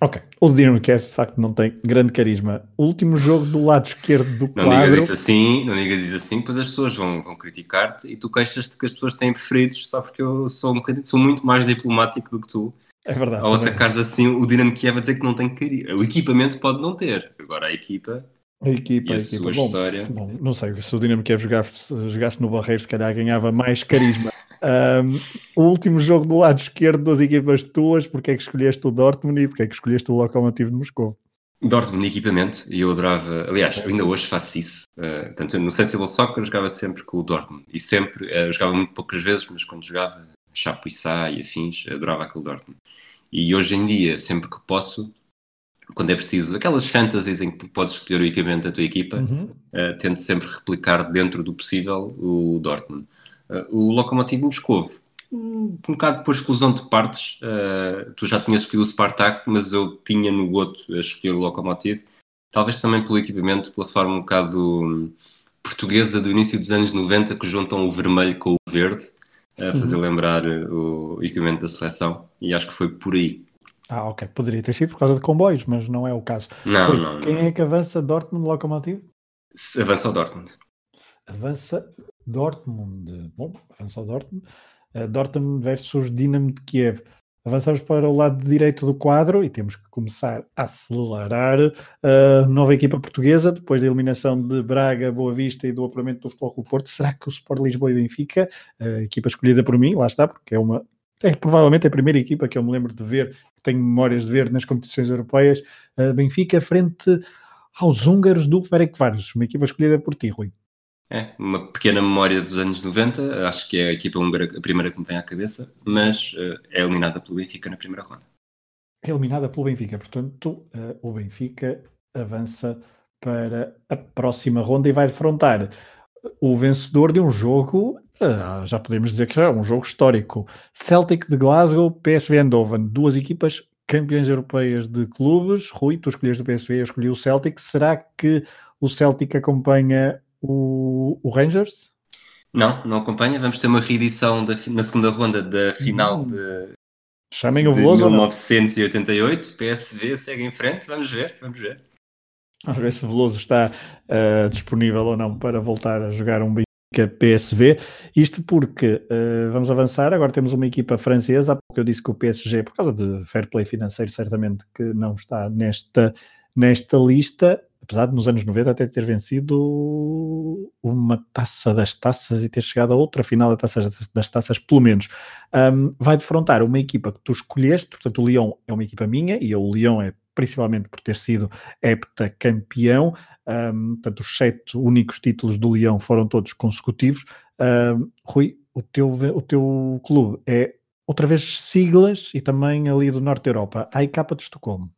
Ok, o Dinamo Kiev de facto não tem grande carisma. O último jogo do lado esquerdo do quadro... Não digas isso assim, não digas isso assim, pois as pessoas vão, vão criticar-te e tu queixas-te que as pessoas têm preferidos só porque eu sou um bocadinho, sou muito mais diplomático do que tu. É verdade. Ao atacares assim o Dinamo Kiev a dizer que não tem carisma. O equipamento pode não ter, agora a equipa a equipa, e a, a equipa. Bom, história. Bom, não sei, se o Dinamo Kiev jogasse, jogasse no Barreiro, se calhar ganhava mais carisma. um, o último jogo do lado esquerdo das equipas tuas, porque é que escolheste o Dortmund e porque é que escolheste o Lokomotiv de Moscou? Dortmund, equipamento, e eu adorava, aliás, eu ainda hoje faço isso. Uh, portanto, no Sensible Soccer eu jogava sempre com o Dortmund, e sempre, uh, eu jogava muito poucas vezes, mas quando jogava, Chapuissá e afins, adorava aquele Dortmund. E hoje em dia, sempre que posso, quando é preciso, aquelas fantasies em que podes escolher o equipamento da tua equipa, uhum. uh, tento sempre replicar dentro do possível o Dortmund. Uh, o Lokomotiv Moscovo, um, um bocado por exclusão de partes, uh, tu já tinhas escolhido o Spartak, mas eu tinha no outro a escolher o Lokomotiv, talvez também pelo equipamento, pela forma um bocado portuguesa do início dos anos 90 que juntam o vermelho com o verde a fazer uhum. lembrar o equipamento da seleção e acho que foi por aí. Ah, ok. Poderia ter sido por causa de comboios, mas não é o caso. Não, Foi, não. Quem não. é que avança Dortmund Locomotive? Avança o Dortmund. Avança Dortmund. Bom, avança o Dortmund. Uh, Dortmund versus Dinamo de Kiev. Avançamos para o lado direito do quadro e temos que começar a acelerar a nova equipa portuguesa, depois da eliminação de Braga, Boa Vista e do apuramento do Futebol Clube Porto. Será que o Sport Lisboa e Benfica, a equipa escolhida por mim, lá está, porque é uma é provavelmente a primeira equipa que eu me lembro de ver, que tenho memórias de ver nas competições europeias, a Benfica frente aos húngaros do Ferencváros, uma equipa escolhida por ti, Rui. É, uma pequena memória dos anos 90, acho que é a equipa húngara a primeira que me vem à cabeça, mas uh, é eliminada pelo Benfica na primeira ronda. É eliminada pelo Benfica, portanto, uh, o Benfica avança para a próxima ronda e vai defrontar o vencedor de um jogo, uh, já podemos dizer que já é um jogo histórico. Celtic de Glasgow, PSV Eindhoven, duas equipas campeões europeias de clubes. Rui, tu escolheste o PSV, eu escolhi o Celtic. Será que o Celtic acompanha o, o Rangers? Não, não acompanha. Vamos ter uma reedição da, na segunda ronda da final hum. de, Chamem o Veloso. De 1988. PSV segue em frente. Vamos ver, vamos ver. Vamos ver se Veloso está uh, disponível ou não para voltar a jogar um Benfica PSV. Isto porque uh, vamos avançar. Agora temos uma equipa francesa. Há pouco eu disse que o PSG, por causa de fair play financeiro, certamente que não está nesta, nesta lista apesar de nos anos 90 até ter vencido uma taça das taças e ter chegado a outra final da taça das taças, pelo menos, um, vai defrontar uma equipa que tu escolheste, portanto o Lyon é uma equipa minha, e o Lyon é principalmente por ter sido heptacampeão, um, portanto os sete únicos títulos do Lyon foram todos consecutivos. Um, Rui, o teu, o teu clube é outra vez siglas e também ali do Norte da Europa, a AIK de Estocolmo.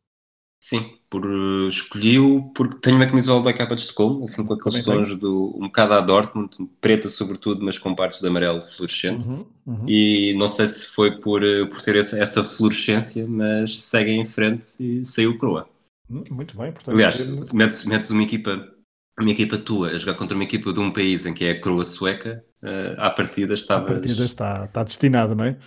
Sim, por, uh, escolhi-o porque tenho uma camisola da capa de Estocolmo, assim com aqueles tons do, um bocado a Dortmund, preta sobretudo, mas com partes de amarelo fluorescente. Uhum, uhum. E não sei se foi por, uh, por ter essa, essa fluorescência, mas segue em frente e saiu croa. Hum, muito bem, portanto. Aliás, metes, metes uma equipa uma equipa tua a jogar contra uma equipa de um país em que é a coroa sueca, uh, à partida estava. À partida está, está destinado, não é?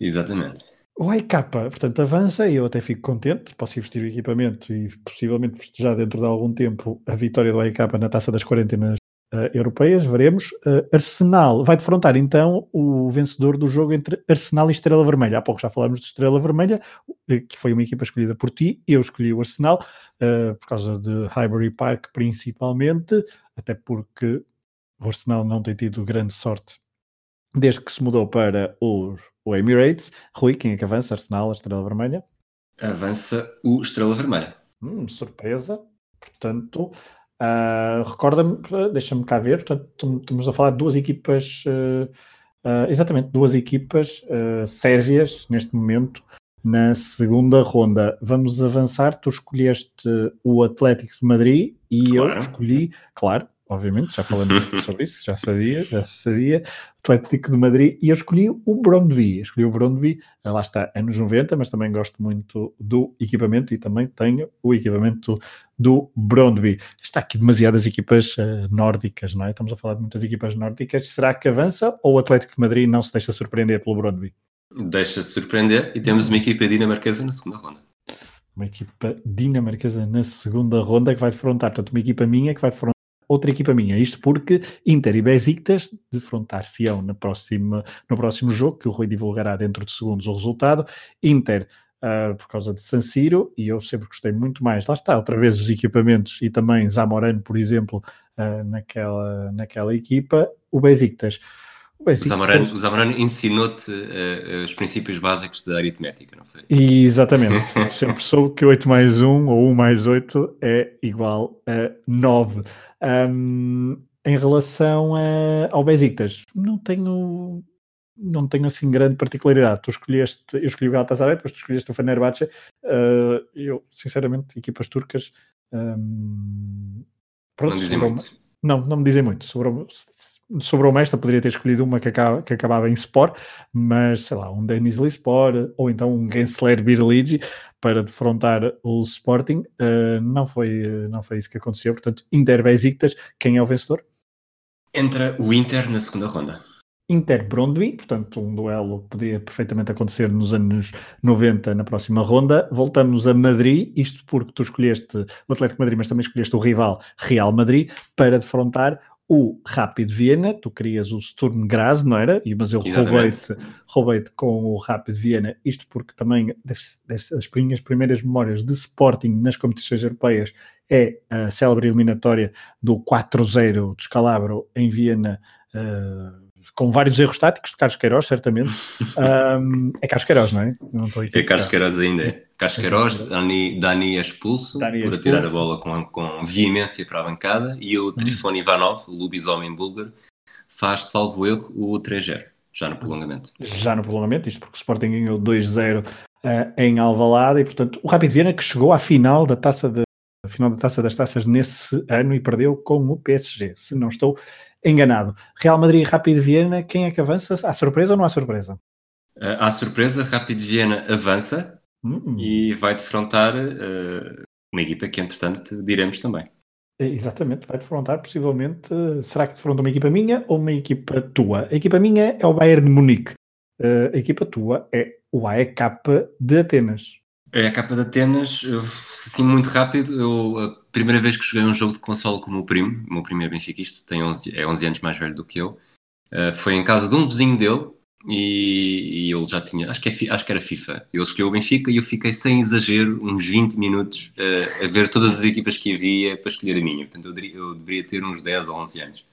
Exatamente. O AIK, portanto, avança e eu até fico contente. Posso ir vestir o equipamento e possivelmente festejar dentro de algum tempo a vitória do AIK na taça das quarentenas uh, europeias. Veremos. Uh, Arsenal vai defrontar então o vencedor do jogo entre Arsenal e Estrela Vermelha. Há pouco já falámos de Estrela Vermelha, eh, que foi uma equipa escolhida por ti. Eu escolhi o Arsenal uh, por causa de Highbury Park, principalmente, até porque o Arsenal não tem tido grande sorte desde que se mudou para os, o Emirates. Rui, quem é que avança? Arsenal, a Estrela Vermelha? Avança o Estrela Vermelha. Hum, surpresa. Portanto, uh, recorda-me, deixa-me cá ver, portanto, estamos a falar de duas equipas, uh, uh, exatamente, duas equipas sérvias neste momento na segunda ronda. Vamos avançar. Tu escolheste o Atlético de Madrid e claro. eu escolhi, claro, obviamente, já falamos sobre isso, já sabia, já sabia, Atlético de Madrid, e eu escolhi o Brondby, escolhi o Brondby, eh, lá está, anos 90, mas também gosto muito do equipamento e também tenho o equipamento do Brondby. Está aqui demasiadas equipas uh, nórdicas, não é? Estamos a falar de muitas equipas nórdicas, será que avança ou o Atlético de Madrid não se deixa surpreender pelo Brondby? Deixa-se surpreender e temos uma equipa dinamarquesa na segunda ronda uma equipa dinamarquesa na segunda ronda que vai defrontar, portanto, uma equipa minha que vai defrontar outra equipa minha. Isto porque Inter e Besiktas defrontar-se-ão no próximo, no próximo jogo, que o Rui divulgará dentro de segundos o resultado. Inter Uh, por causa de San Siro, e eu sempre gostei muito mais, lá está, outra vez os equipamentos e também Zamorano, por exemplo, uh, naquela, naquela equipa, o Besiktas. O, Zamorano, ensinou-te uh, os princípios básicos da aritmética, não foi? Exatamente, sempre soube que 8 mais 1 ou 1 mais 8 é igual a 9. Um, em relação a, ao Besiktas, não tenho não tenho assim grande particularidade. Tu escolheste, eu escolhi o Galatasaray, depois tu escolheste o Fenerbahçe. Uh, eu, sinceramente, equipas turcas. Um, pronto, não dizem muito. Não, não me dizem muito. Sobre, sobre o Mestre, poderia ter escolhido uma que, acaba, que acabava em Sport, mas sei lá, um Denizli Sport ou então um Gensler Birligi para defrontar o Sporting. Uh, não, foi, não foi isso que aconteceu. Portanto, Inter Besiktas, quem é o vencedor? Entra o Inter na segunda ronda. Inter Brondby, portanto, um duelo que poderia perfeitamente acontecer nos anos 90 na próxima ronda. Voltamos a Madrid, isto porque tu escolheste o Atlético Madrid, mas também escolheste o rival Real Madrid para defrontar o Rapid Viena, tu querias o Sturm Graz, não era? Mas eu roubei-te roubei com o Rapid Viena, isto porque também deve, deve as minhas primeiras memórias de Sporting nas competições europeias é a célebre eliminatória do 4-0 de Scalabro em Viena, uh, com vários erros táticos de Carlos Queiroz, certamente. um, é Carlos Queiroz, não é? Não é Carlos Queiroz ainda. É. Carlos Queiroz, Dani, Dani é expulso Dani por atirar a bola com, com veemência para a bancada e o hum. Trifone Ivanov, o lobisomem búlgaro, faz, salvo erro, o 3-0, já no prolongamento. Já no prolongamento, isto porque o Sporting ganhou 2-0 uh, eh, em Alvalade e, portanto, o Rapid Viena que chegou à final da taça de, final da taça das taças nesse ano e perdeu com o PSG, se não estou enganado. Real Madrid e Rapid Viena, quem é que avança? Há surpresa ou não há surpresa? Uh, há surpresa, Rapid Viena avança uh e vai defrontar uh, uma equipa que, entretanto, diremos também. É, exatamente, vai defrontar possivelmente. Será que defronta uma equipa minha ou uma equipa tua? A equipa minha é o Bayern de Munique. Uh, a equipa tua é o AEK de Atenas. É a capa de Atenas, eu, assim muito rápido, eu, a primeira vez que joguei um jogo de console com o meu primo, o meu primo é benfiquista, tem 11, é 11 anos mais velho do que eu, uh, foi em casa de um vizinho dele e, e ele já tinha, acho que, é, acho que era FIFA, ele escolheu o Benfica e eu fiquei sem exagero uns 20 minutos uh, a ver todas as equipas que havia para escolher a minha, portanto eu, eu deveria ter uns 10 ou 11 anos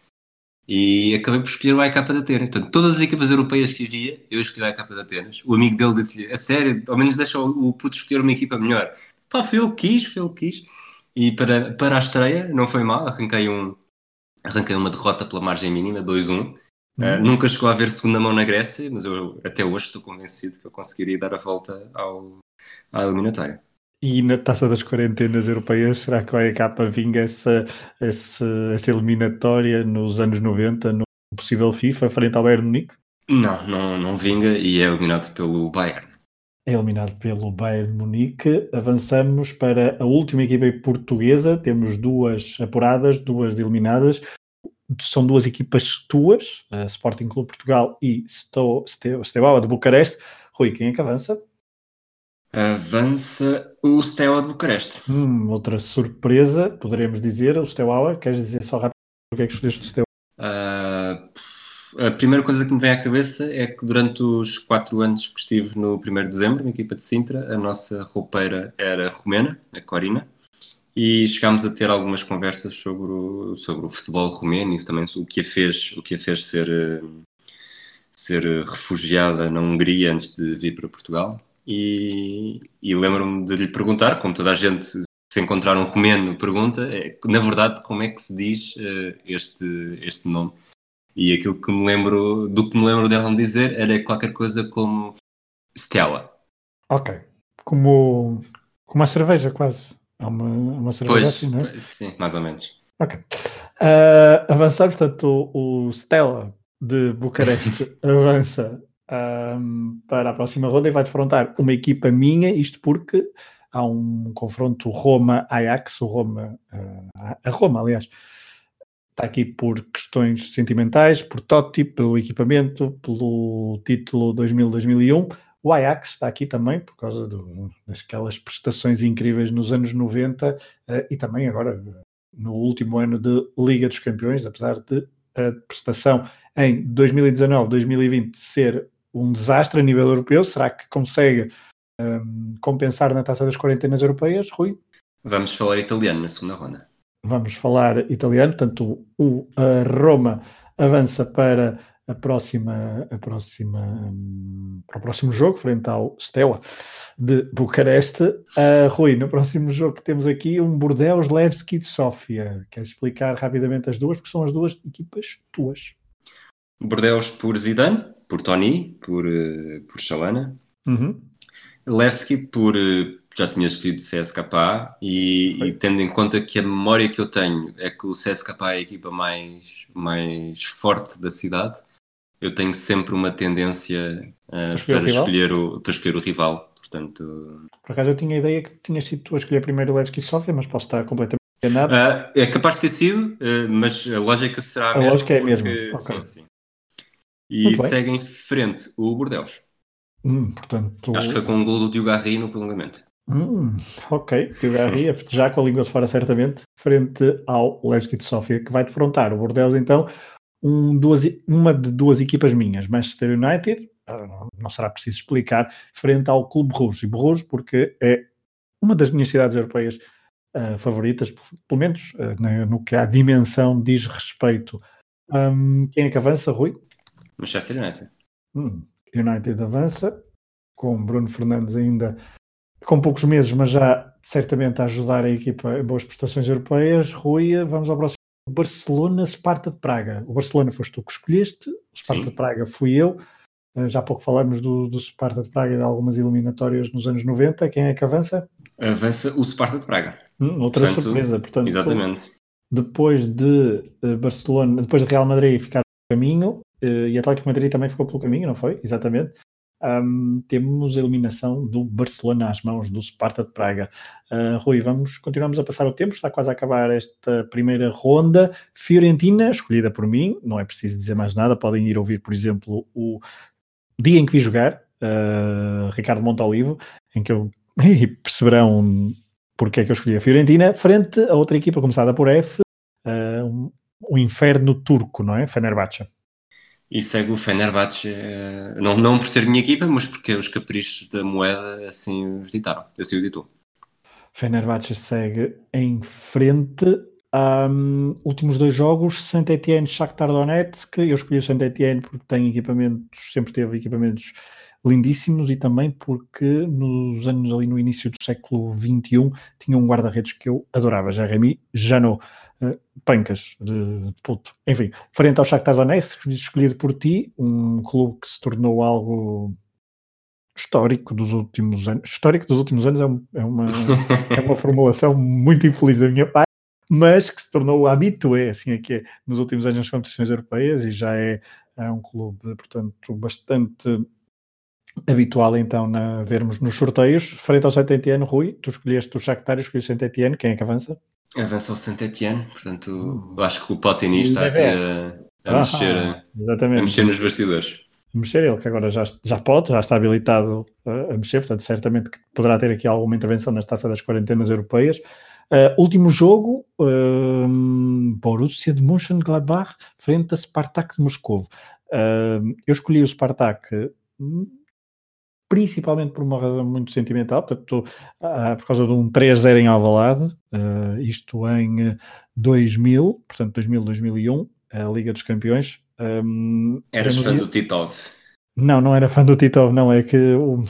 e acabei por escolher o AEK de Atenas. Portanto, todas as equipas europeias que havia, eu escolhi o AEK de Atenas. O amigo dele disse-lhe, a sério, ao menos deixa o, o puto escolher uma equipa melhor. Pá, foi ele que quis, foi ele que quis. E para, para a estreia, não foi mal, arranquei, um, arranquei uma derrota pela margem mínima, 2-1. Uhum. Uh, nunca chegou a haver segunda mão na Grécia, mas eu até hoje estou convencido que eu conseguiria dar a volta ao, à eliminatória. E na taça das quarentenas europeias, será que a EK vinga essa, essa, essa eliminatória nos anos 90 no possível FIFA frente ao Bayern Munique? Não, não, não vinga e é eliminado pelo Bayern. É eliminado pelo Bayern Munique. Avançamos para a última equipa portuguesa. Temos duas apuradas, duas eliminadas. São duas equipas tuas, a Sporting Clube Portugal e Steaua de Bucareste. Rui, quem é que avança? Avança o Steaua de Bucareste. Hum, outra surpresa, poderemos dizer, o Steaua. Queres dizer só rápido o que é que escolheste o Steaua? Uh, a primeira coisa que me vem à cabeça é que durante os quatro anos que estive no 1 de dezembro, na equipa de Sintra, a nossa roupeira era romena, a Corina, e chegámos a ter algumas conversas sobre o, sobre o futebol romeno isso também o que a fez, o que a fez ser, ser refugiada na Hungria antes de vir para Portugal e, e lembro-me de lhe perguntar, como toda a gente se encontrar um romeno pergunta, é, na verdade, como é que se diz uh, este, este nome? E aquilo que me lembro, do que me lembro dela me dizer era qualquer coisa como Stella. Ok. Como, como a cerveja, quase. Há uma, uma cerveja pois, assim, não é? Sim, mais ou menos. Ok. Uh, avançar, portanto, o, o Stella de Bucareste avança um, para a próxima ronda e vai defrontar uma equipa minha, isto porque há um confronto Roma-Ajax, o Roma, uh, a Roma, aliás, está aqui por questões sentimentais, por Totti, pelo equipamento, pelo título 2000-2001. O Ajax está aqui também por causa do, daquelas prestações incríveis nos anos 90 uh, e também agora no último ano de Liga dos Campeões, apesar de a prestação em 2019-2020 ser um desastre a nível europeu. Será que consegue um, compensar na taça das quarentenas europeias, Rui? Vamos falar italiano na segunda ronda. Vamos falar italiano, portanto o Roma avança para a próxima, a próxima, um, para o próximo jogo, frente ao Steaua de Bucareste. Uh, Rui, no próximo jogo temos aqui um Bordeaux Levski de Sofia. Queres explicar rapidamente as duas, porque são as duas equipas tuas. Bordeaux por Zidane, por Tony, por, uh, por Chalana. Uhum. Levski por uh, já tinha escolhido CSKA e, e, tendo em conta que a memória que eu tenho é que o CSKA é a equipa mais, mais forte da cidade, eu tenho sempre uma tendência uh, para, escolher o, para escolher o rival. Portanto, Por acaso eu tinha a ideia que tinhas sido tu a escolher primeiro o Levski Sofia, mas posso estar completamente nada? Uh, é capaz de ter sido, uh, mas a lógica será a, a mesma. lógica é a mesma. Okay. Sim, sim. E segue em frente o Bordeus. Hum, portanto... Acho que foi com um gol do Diogo Garri no prolongamento. Hum, ok, Diogo Garri a festejar com a língua de fora certamente, frente ao Levski de Sofia, que vai defrontar o Bordeus então, um, duas, uma de duas equipas minhas, Manchester United, ah, não será preciso explicar, frente ao Clube Rouge. E Bruges, porque é uma das minhas cidades europeias uh, favoritas, pelo menos uh, no que a dimensão diz respeito. Um, quem é que avança, Rui? Manchester United. Hum, United avança, com Bruno Fernandes ainda com poucos meses, mas já certamente a ajudar a equipa em boas prestações europeias. Rui, vamos ao próximo. Barcelona, Sparta de Praga. O Barcelona foste tu que escolheste, o Sparta Sim. de Praga fui eu. Eh, já há pouco falamos do, do Sparta de Praga e de algumas eliminatórias nos anos 90. Quem é que avança? Avança o Sparta de Praga. Hum, outra portanto, surpresa. Portanto, exatamente. Depois de uh, Barcelona, depois de Real Madrid ficar no caminho, uh, e Atlético Madrid também ficou pelo caminho, não foi? Exatamente. Um, temos a eliminação do Barcelona às mãos do Sparta de Praga. Uh, Rui, vamos, continuamos a passar o tempo, está quase a acabar esta primeira ronda. Fiorentina, escolhida por mim, não é preciso dizer mais nada, podem ir ouvir, por exemplo, o dia em que vi jogar, uh, Ricardo Montolivo, em que eu perceberão porque é que eu escolhi a Fiorentina, frente a outra equipa começada por F, uh, um inferno turco, não é? Fenerbahçe. E segue o Fenerbahçe, uh, não, não por ser minha equipa, mas porque os caprichos da moeda assim os ditaram, assim o ditou. Fenerbahçe segue em frente um, últimos dois jogos, Saint-Etienne, Shakhtar Donetsk. Eu escolhi o Saint-Etienne porque tem equipamentos, sempre teve equipamentos lindíssimos e também porque nos anos ali no início do século XXI tinha um guarda-redes que eu adorava, Jeremy Janot. Uh, pancas de, de puto. Enfim, frente ao Shakhtar Donetsk, escolhido por ti, um clube que se tornou algo histórico dos últimos anos. Histórico dos últimos anos é, um, é uma, é uma formulação muito infeliz da minha parte, mas que se tornou habitué, assim é que é, nos últimos anos nas competições europeias e já é, é um clube, portanto, bastante habitual então na vermos nos sorteios. Frente ao Saint-Etienne, Rui, tu escolheste o Shakhtar e escolhi o Saint-Etienne, quem é que avança? Avança o Saint-Etienne, portanto, hum. acho que o Platini está aqui a, a, ah, mexer, a mexer nos bastidores. A mexer ele, que agora já, já pode, já está habilitado a, mexer, portanto, certamente que poderá ter aqui alguma intervenção nas taças das quarentenas europeias. Uh, último jogo, uh, Borussia de Mönchengladbach frente a Spartak de Moscou. Uh, eu escolhi o Spartak hum, principalmente por uma razão muito sentimental, portanto, por causa de um 3-0 em Alvalade, isto em 2000, portanto 2000-2001, a Liga dos Campeões. Um, Eras fã dia... do Titov? Não, não era fã do Titov, não, é que o,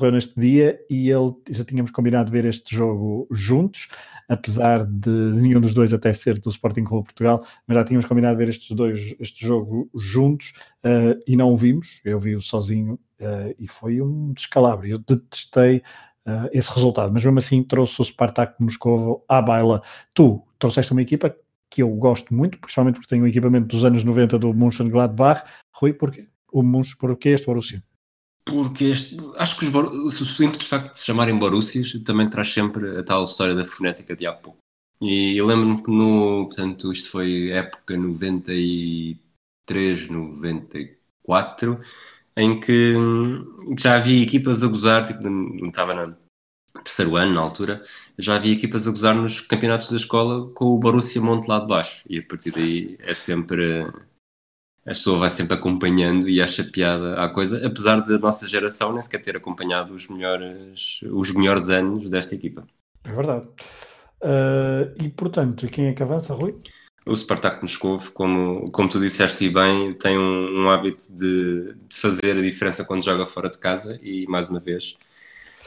morreu neste dia e ele já tínhamos combinado ver este jogo juntos, apesar de nenhum dos dois até ser do Sporting Clube Portugal, mas já tínhamos combinado ver estes dois, este jogo juntos uh, e não o vimos, eu vi-o sozinho uh, e foi um descalabro. Eu detestei uh, esse resultado, mas mesmo assim trouxe o Spartak Moscovo à baila. Tu trouxeste uma equipa que eu gosto muito, principalmente porque tem um equipamento dos anos 90 do Mönchengladbach. Rui, porquê? O Munch, porquê este Borussia? Porque este, acho que os, o simples facto de se chamarem Borussias também traz sempre a tal história da fonética de há pouco. E eu lembro-me que no, portanto, isto foi época 93, 94, em que, que já havia equipas a gozar, tipo, não estava no terceiro ano na altura, já havia equipas a gozar nos campeonatos da escola com o Borussia Monte lá de baixo. E a partir daí é sempre a pessoa vai sempre acompanhando e acha piada à coisa, apesar da nossa geração nem sequer ter acompanhado os melhores, os melhores anos desta equipa. É verdade. Uh, e portanto, quem é que avança, Rui? O Spartak Moscou, como, como tu disseste e bem, tem um, um hábito de, de, fazer a diferença quando joga fora de casa e mais uma vez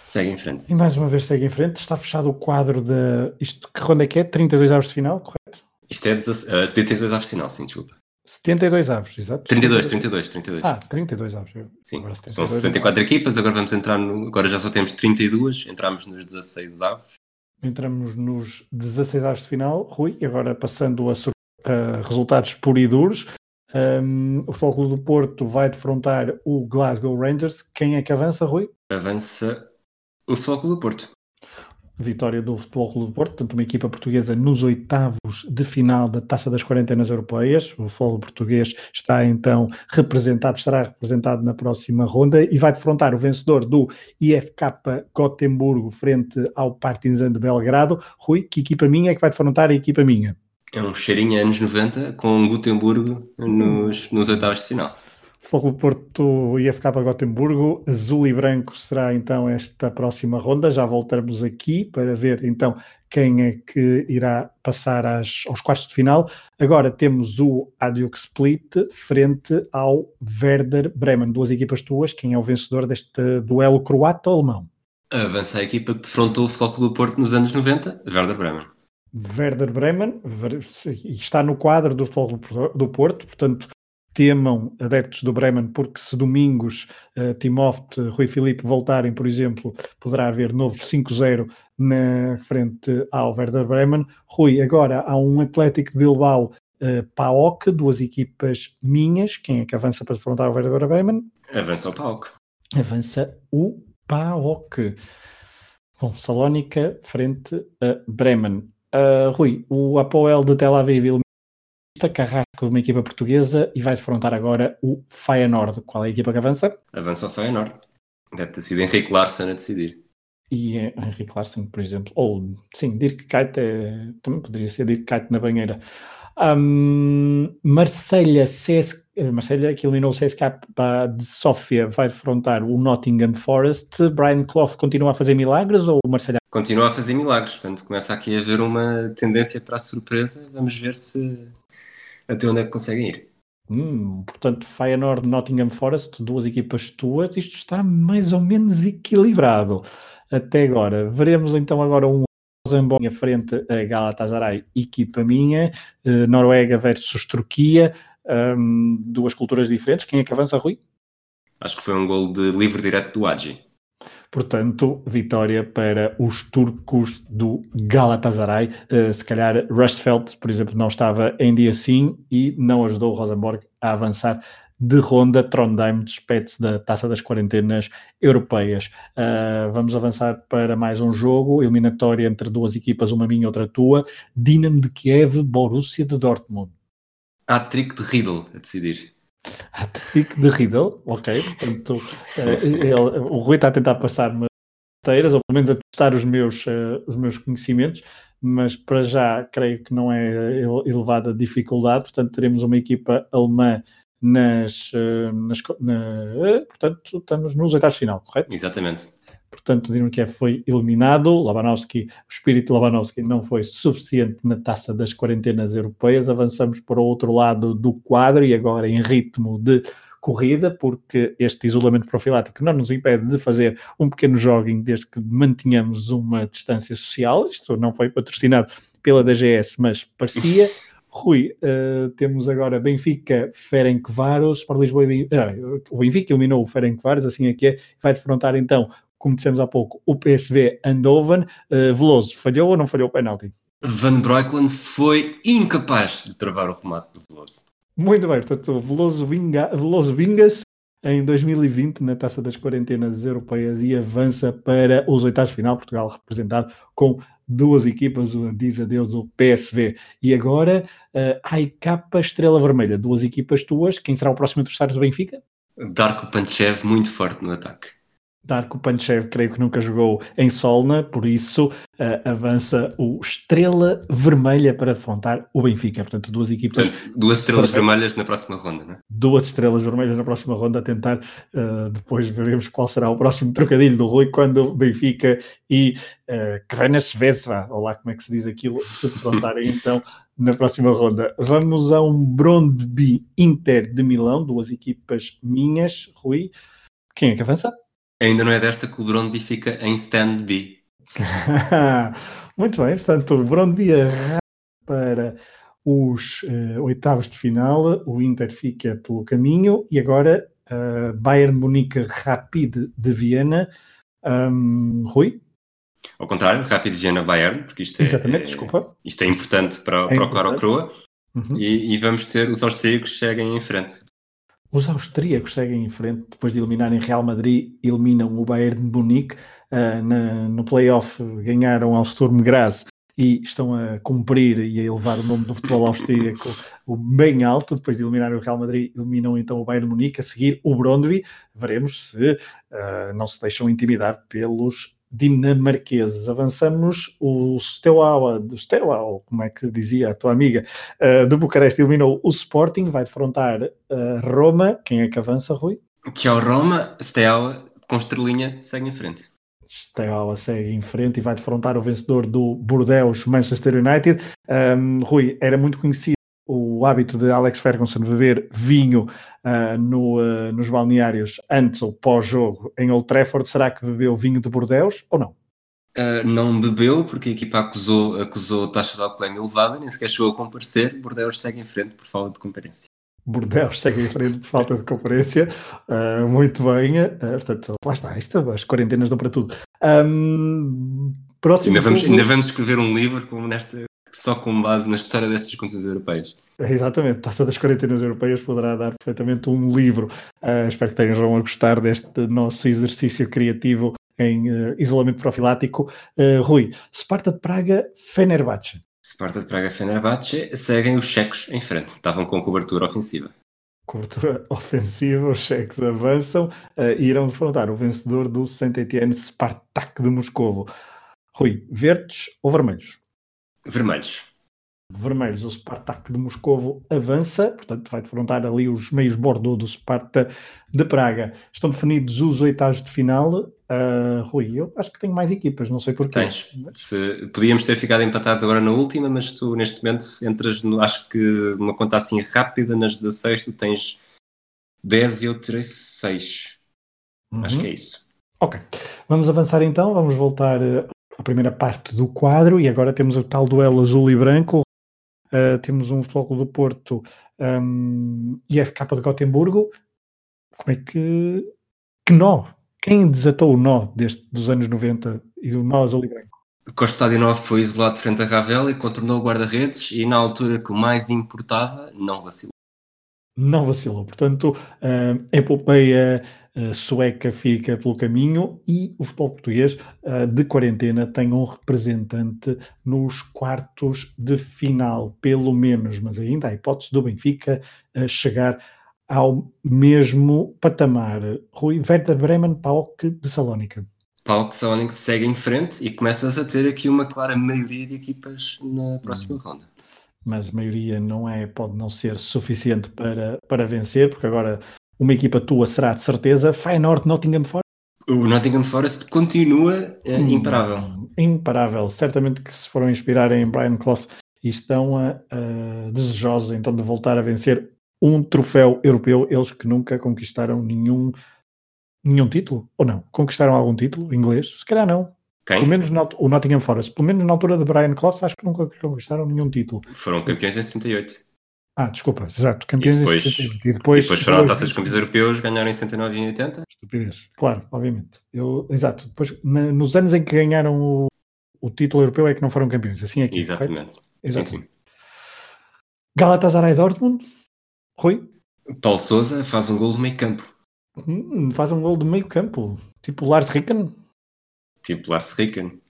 segue em frente. E mais uma vez segue em frente. Está fechado o quadro de. Isto que ronda é que é? 32 aves de final, correto? Isto é uh, 72 aves de final, sim, desculpa. 72 aves, exato. 32, 32, 32. Ah, 32 aves. Sim, são 64 equipas, agora vamos entrar no. Agora já só temos 32, entramos nos 16 aves. Entramos nos 16 aves de final, Rui, e agora passando a, a resultados puros e duros. Um, o Foco do Porto vai defrontar o Glasgow Rangers. Quem é que avança, Rui? Avança o Foco do Porto. Vitória do Futebol Clube do Porto, portanto, uma equipa portuguesa nos oitavos de final da Taça das Quarentenas Europeias. O futebol português está então representado, estará representado na próxima ronda e vai defrontar o vencedor do IFK Gotemburgo frente ao Partizan de Belgrado. Rui, que equipa minha é que vai defrontar a equipa minha? É um cheirinho anos 90 com Gutemburgo nos, nos oitavos de final. Futebol Porto ia ficar para Gotemburgo, azul e branco será então esta próxima ronda. Já voltaremos aqui para ver então quem é que irá passar às, aos quartos de final. Agora temos o Adiuk Split frente ao Werder Bremen, duas equipas tuas. Quem é o vencedor deste duelo croato-alemão? Avança a equipa que defrontou o Futebol do Porto nos anos 90, Werder Bremen. Werder Bremen está no quadro do Futebol do Porto, portanto temam adeptos do Bremen, porque se domingos uh, Timóteo, Rui Filipe voltarem, por exemplo, poderá haver novos 5-0 na frente ao Werder Bremen. Rui, agora há um Atlético de Bilbao uh, PAOK, duas equipas minhas. Quem é que avança para defrontar o Werder Bremen? Avança o PAOK. Avança o PAOK. Bom, Salónica frente a Bremen. Uh, Rui, o Apoel de Tel Aviv Carrasco, uma equipa portuguesa, e vai defrontar agora o Feyenoord. Qual é a equipa que avança? Avança o Feyenoord. Deve ter sido Henrique Larsen a decidir. E é Henrique Larsen, por exemplo. Ou, sim, Dirk Kuyt é, também poderia ser Dirk Kuyt na banheira. Um, Marselha, CS, Marselha, que eliminou o CSKA de Sofia, vai defrontar o Nottingham Forest. Brian Clough continua a fazer milagres ou o Marselha? Continua a fazer milagres, portanto começa aqui a haver uma tendência para a surpresa. Vamos ver se até onde é que conseguem ir. Hum, portanto, Feyenoord, Nottingham Forest, duas equipas tuas, isto está mais ou menos equilibrado até agora. Veremos então agora um Rosenborg frente a Galatasaray, equipa minha, uh, Noruega versus Turquia, um, duas culturas diferentes. Quem é que avança, Rui? Acho que foi um gol de livre direto do Agi. Portanto, vitória para os turcos do Galatasaray. Uh, se calhar Rustfeld, por exemplo, não estava em dia sim e não ajudou o Rosenborg a avançar de ronda. Trondheim despede-se da taça das quarentenas europeias. Uh, vamos avançar para mais um jogo, eliminatória entre duas equipas, uma minha e outra tua. Dinamo de Kiev, Borussia de Dortmund. Há trick de Riddle a decidir. Atlético de Riddle, ok, portanto uh, ele, o Rui está a tentar passar-me ou pelo menos a testar os meus, uh, os meus conhecimentos, mas para já creio que não é elevada dificuldade, portanto teremos uma equipa alemã nas, uh, nas na, portanto estamos nos oitavos final, correto? Exatamente portanto, o Dinamo Kiev foi eliminado. Labanovski, o espírito Labanovski não foi suficiente na taça das quarentenas europeias. Avançamos para o outro lado do quadro e agora em ritmo de corrida, porque este isolamento profilático não nos impede de fazer um pequeno jogging desde que mantenhamos uma distância social. Isto não foi patrocinado pela DGS, mas parecia. Rui, uh, temos agora Benfica, Ferencváros, para Lisboa e uh, o Benfica eliminou o Ferencváros, assim é que é, vai defrontar então como dissemos há pouco, o PSV Eindhoven. Uh, Veloso, falhou ou não falhou o penalti? Van Breukelen foi incapaz de travar o remate do Veloso. Muito bem, portanto, Veloso, vinga, Veloso vingas em 2020 na Taça das Quarentenas Europeias e avança para os oitavos de final, Portugal representado com duas equipas, diz adeus o PSV. E agora, uh, a IK Estrela Vermelha, duas equipas tuas, quem será o próximo adversário do Benfica? Darko Panchev muito forte no ataque. Darko Panchev creio que nunca jogou em Solna, por isso uh, avança o Estrela Vermelha para defrontar o Benfica. Portanto, duas equipas. Portanto, duas estrelas vermelhas na próxima ronda, não é? Duas estrelas vermelhas na próxima ronda a tentar. Uh, depois veremos qual será o próximo trocadilho do Rui quando o Benfica e uh, Vezva, ou lá como é que se diz aquilo, se defrontarem então na próxima ronda. Vamos a um Brondby Inter de Milão, duas equipas minhas, Rui. Quem é que avança? Ainda não é desta que o Brondby fica em stand B. Muito bem, portanto, o Brondby para os uh, oitavos de final, o Inter fica pelo caminho e agora uh, Bayern Munique Rapid de Viena. Um, Rui? Ao contrário, Rapid Viena Bayern, porque isto é, Exatamente, é, desculpa. Isto é importante para, é para o Coro Croa. Uhum. E, e, vamos ter os austríacos cheguem em frente. Os austríacos seguem em frente, depois de eliminarem Real Madrid, eliminam o Bayern de Munique. Uh, na, no playoff ganharam ao Sturm Graz e estão a cumprir e a elevar o nome do futebol austríaco bem alto. Depois de eliminar o Real Madrid, eliminam então o Bayern Munique. A seguir, o Brondby. Veremos se uh, não se deixam intimidar pelos dinamarqueses. Avançamos o Steaua, do Steaua, como é que dizia a tua amiga, uh, do Bucareste eliminou o Sporting, vai defrontar uh, Roma. Quem é que avança, Rui? Tchau, Roma. Steaua, com estrelinha, segue em frente. Steaua segue em frente e vai defrontar o vencedor do Bordeaux, Manchester United. Um, Rui, era muito conhecido o hábito de Alex Ferguson beber vinho uh, no, uh, nos balneários antes ou pós-jogo em Old Trafford, será que bebeu vinho de Bordeaux ou não? Uh, não bebeu porque a equipa acusou, acusou taxa de alcoolemia elevada, nem sequer chegou a comparecer. Bordeaux segue em frente por falta de comparência. Bordeaux segue em frente por falta de conferência. Uh, muito bem. Uh, portanto, lá está. Isto, as quarentenas dão para tudo. Um, próximo ainda, vamos, ainda vamos escrever um livro como nesta, só com base na história destas competições europeias. Exatamente, Taça das Quarentenas Europeias poderá dar perfeitamente um livro. Uh, espero que tenham a gostar deste nosso exercício criativo em uh, isolamento profilático. Uh, Rui, Sparta de Praga, Fenerbahçe. Sparta de Praga Fenerbahçe seguem os checos em frente, estavam com cobertura ofensiva. Cobertura ofensiva, os cheques avançam e irão defrontar o vencedor do Saint-Étienne Spartak de Moscovo. Rui, verdes ou vermelhos? Vermelhos. Vermelhos, o Spartak de Moscovo avança, portanto vai defrontar ali os meios Bordeaux do Sparta de Praga. Estão definidos os oitavos de final. Uh, Rui, eu acho que tenho mais equipas, não sei porquê. Tens. Se, podíamos ter ficado empatados agora na última, mas tu neste momento entras, no, acho que uma conta assim rápida, nas 16 tu tens 10 e eu terei 6. Uhum. Acho que é isso. Ok, vamos avançar então, vamos voltar a primeira parte do quadro e agora temos o tal duelo azul e branco. Uh, temos um Futebol do Porto um, e FK de Gotemburgo. Como é que. Que nó! Quem desatou o nó deste, dos anos 90 e do nó azul e branco? Kostadinov foi isolado frente a Ravel e contornou o guarda-redes e na altura que o mais importava, não vacilou. Não vacilou. Portanto, uh, epopeia sueca fica pelo caminho e o futebol português uh, de quarentena tem um representante nos quartos de final, pelo menos, mas ainda há hipótese do Benfica uh, chegar ao mesmo patamar. Rui Werder Bremen, PAOK de Salónica. PAOK Salónica segue em frente e começas a ter aqui uma clara maioria de equipas na próxima hum. ronda mas a maioria não é, pode não ser suficiente para, para vencer, porque agora uma equipa tua será de certeza Feyenoord Nottingham Forest. O Nottingham Forest continua uh, imparável. imparável. Certamente que se foram inspirar em Brian Clough e estão uh, uh, desejosos então de voltar a vencer um troféu europeu, eles que nunca conquistaram nenhum, nenhum título, ou não? Conquistaram algum título inglês? Se calhar não. Quem? Pelo menos na, o Nottingham Forest, pelo menos na altura de Brian Clough, acho que nunca conquistaram nenhum título. Foram campeões em 68. Ah, desculpa, exato, campeões e depois, em 78. E depois, e depois foram a taça dos campeões europeus, ganharam em 79 e em 80. Estupidez, claro, obviamente. Eu, exato, depois na, nos anos em que ganharam o, o, título europeu é que não foram campeões, assim é que Exatamente. Exato. Sim, sim. Galatasaray Dortmund, Rui? Paulo Souza faz um gol do meio campo. Hum, faz um gol do meio campo, tipo Lars Ricken? Tipo Lars Ricken.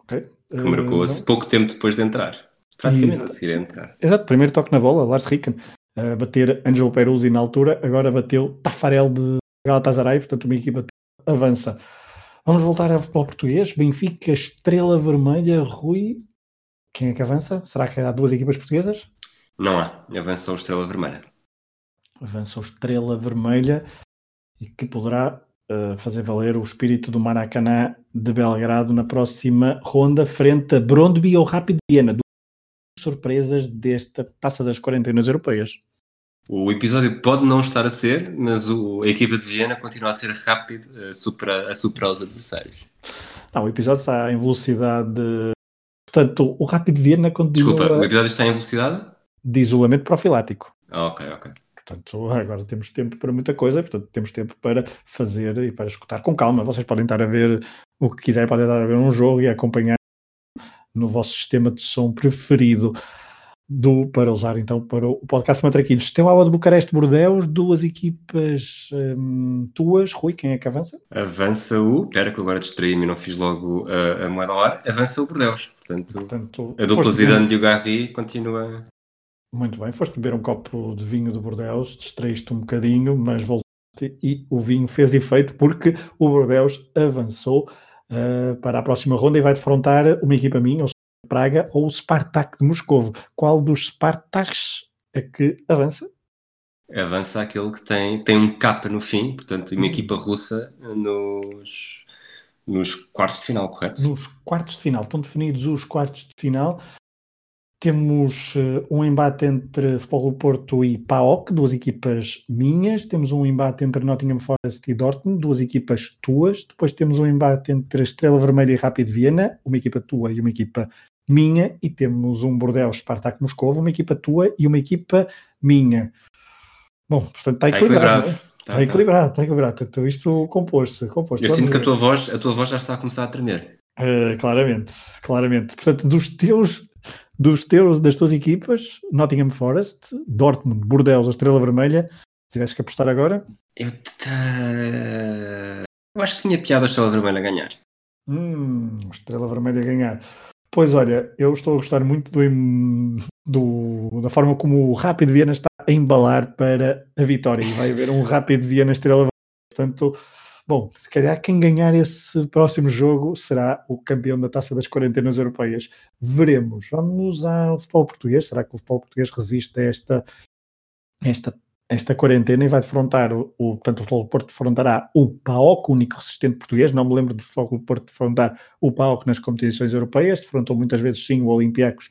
Ok. Que marcou uh, pouco tempo depois de entrar. Praticamente a seguir a entrar. Exato, primeiro toque na bola, Lars Ricken. A bater Angelo Peruzzi na altura, agora bateu Tafarel de Galatasaray, portanto uma equipa avança. Vamos voltar ao futebol português. Benfica, Estrela Vermelha, Rui. Quem é que avança? Será que há duas equipas portuguesas? Não há. Avança o Estrela Vermelha. Avança o Estrela Vermelha e que poderá uh, fazer valer o espírito do Maracanã de Belgrado na próxima ronda, frente a Brondby ou Rápido Viena, do surpresas desta taça das quarentenas europeias. O episódio pode não estar a ser, mas o, a equipa de Viena continua a ser rápido a superar, a superar os adversários. Não, o episódio está em velocidade. De... Portanto, o Rápido Viena continua. Desculpa, o episódio está em velocidade? De isolamento profilático. Ah, ok, ok. Portanto, agora temos tempo para muita coisa, portanto, temos tempo para fazer e para escutar com calma. Vocês podem estar a ver o que quiserem, podem estar a ver um jogo e acompanhar no vosso sistema de som preferido. do, para usar então para o podcast Matraquilhos. Steaua de Bucareste Bordeus, duas equipas hum, tuas. Rui, quem é que avança? Avança o. Espera que agora distraí-me e não fiz logo a, a moeda ao ar. Avança o Bordeus. Portanto, Portanto a dupla Zidane e o Garri continua. Muito bem, foste beber um copo de vinho do Bordeus, distraíste um bocadinho, mas voltaste e o vinho fez efeito porque o Bordeus avançou uh, para a próxima ronda e vai defrontar uma equipa minha, o Praga ou o Spartak de Moscovo. Qual dos Spartaks é que avança? Avança aquele que tem, tem um capa no fim, portanto, uma hum. equipa russa nos, nos quartos de final, correto? Nos quartos de final. Estão definidos os quartos de final. Temos uh, um embate entre Futebol do Porto e PAOK, duas equipas minhas. Temos um embate entre Nottingham Forest e Dortmund, duas equipas tuas. Depois temos um embate entre Estrela Vermelha e Rapid Viena, uma equipa tua e uma equipa minha. E temos um Bordeaux Spartak Moscou, uma equipa tua e uma equipa minha. Bom, portanto está equilibrado. Está, está, está equilibrado, está equilibrado. Isto compôs-se. Compôs Eu sinto que a tua, voz, a tua voz já está a começar a tremer. Uh, claramente, claramente. Portanto, dos teus dos teus, das tuas equipas, Nottingham Forest, Dortmund, Bordeaux, a Estrela Vermelha, se tivesse que apostar agora? Eu, eu acho que tinha piada a Estrela Vermelha a ganhar. Hum, Estrela Vermelha a ganhar. Pois olha, eu estou a gostar muito do, do, da forma como o Rápido Viena está a embalar para a vitória e vai haver um Rápido Viena Estrela Vermelha. Portanto, Bom, se calhar quem ganhar esse próximo jogo será o campeão da taça das quarentenas europeias. Veremos. Vamos ao futebol português. Será que o futebol português resiste a esta, esta, esta quarentena e vai defrontar o, o portanto, o futebol do Porto defrontará o PAOC, o único resistente português. Não me lembro do futebol do Porto defrontar o PAOC nas competições europeias. Defrontou muitas vezes sim o Olympiacos,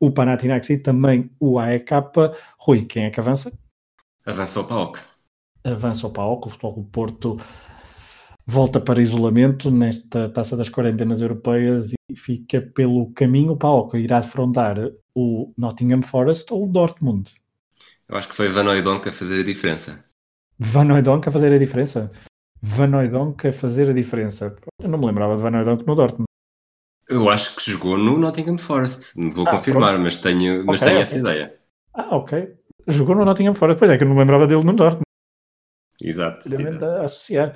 o Panathinaikos e também o AEK. Rui, quem é que avança? Avança o PAOC. Avança o PAOC, o futebol do Porto volta para isolamento nesta taça das quarentenas europeias e fica pelo caminho para o que irá afrontar o Nottingham Forest ou o Dortmund. Eu acho que foi Van Oydonk a fazer a diferença. Van Oydonk a fazer a diferença? Van Oydonk a fazer a diferença. Eu não me lembrava de Van Oydonk no Dortmund. Eu acho que jogou no Nottingham Forest. Vou ah, confirmar, pronto. mas tenho, mas okay, tenho okay. essa ideia. Ah, ok. Jogou no Nottingham Forest. Pois é, que eu não me lembrava dele no Dortmund. Exato. exato. A associar.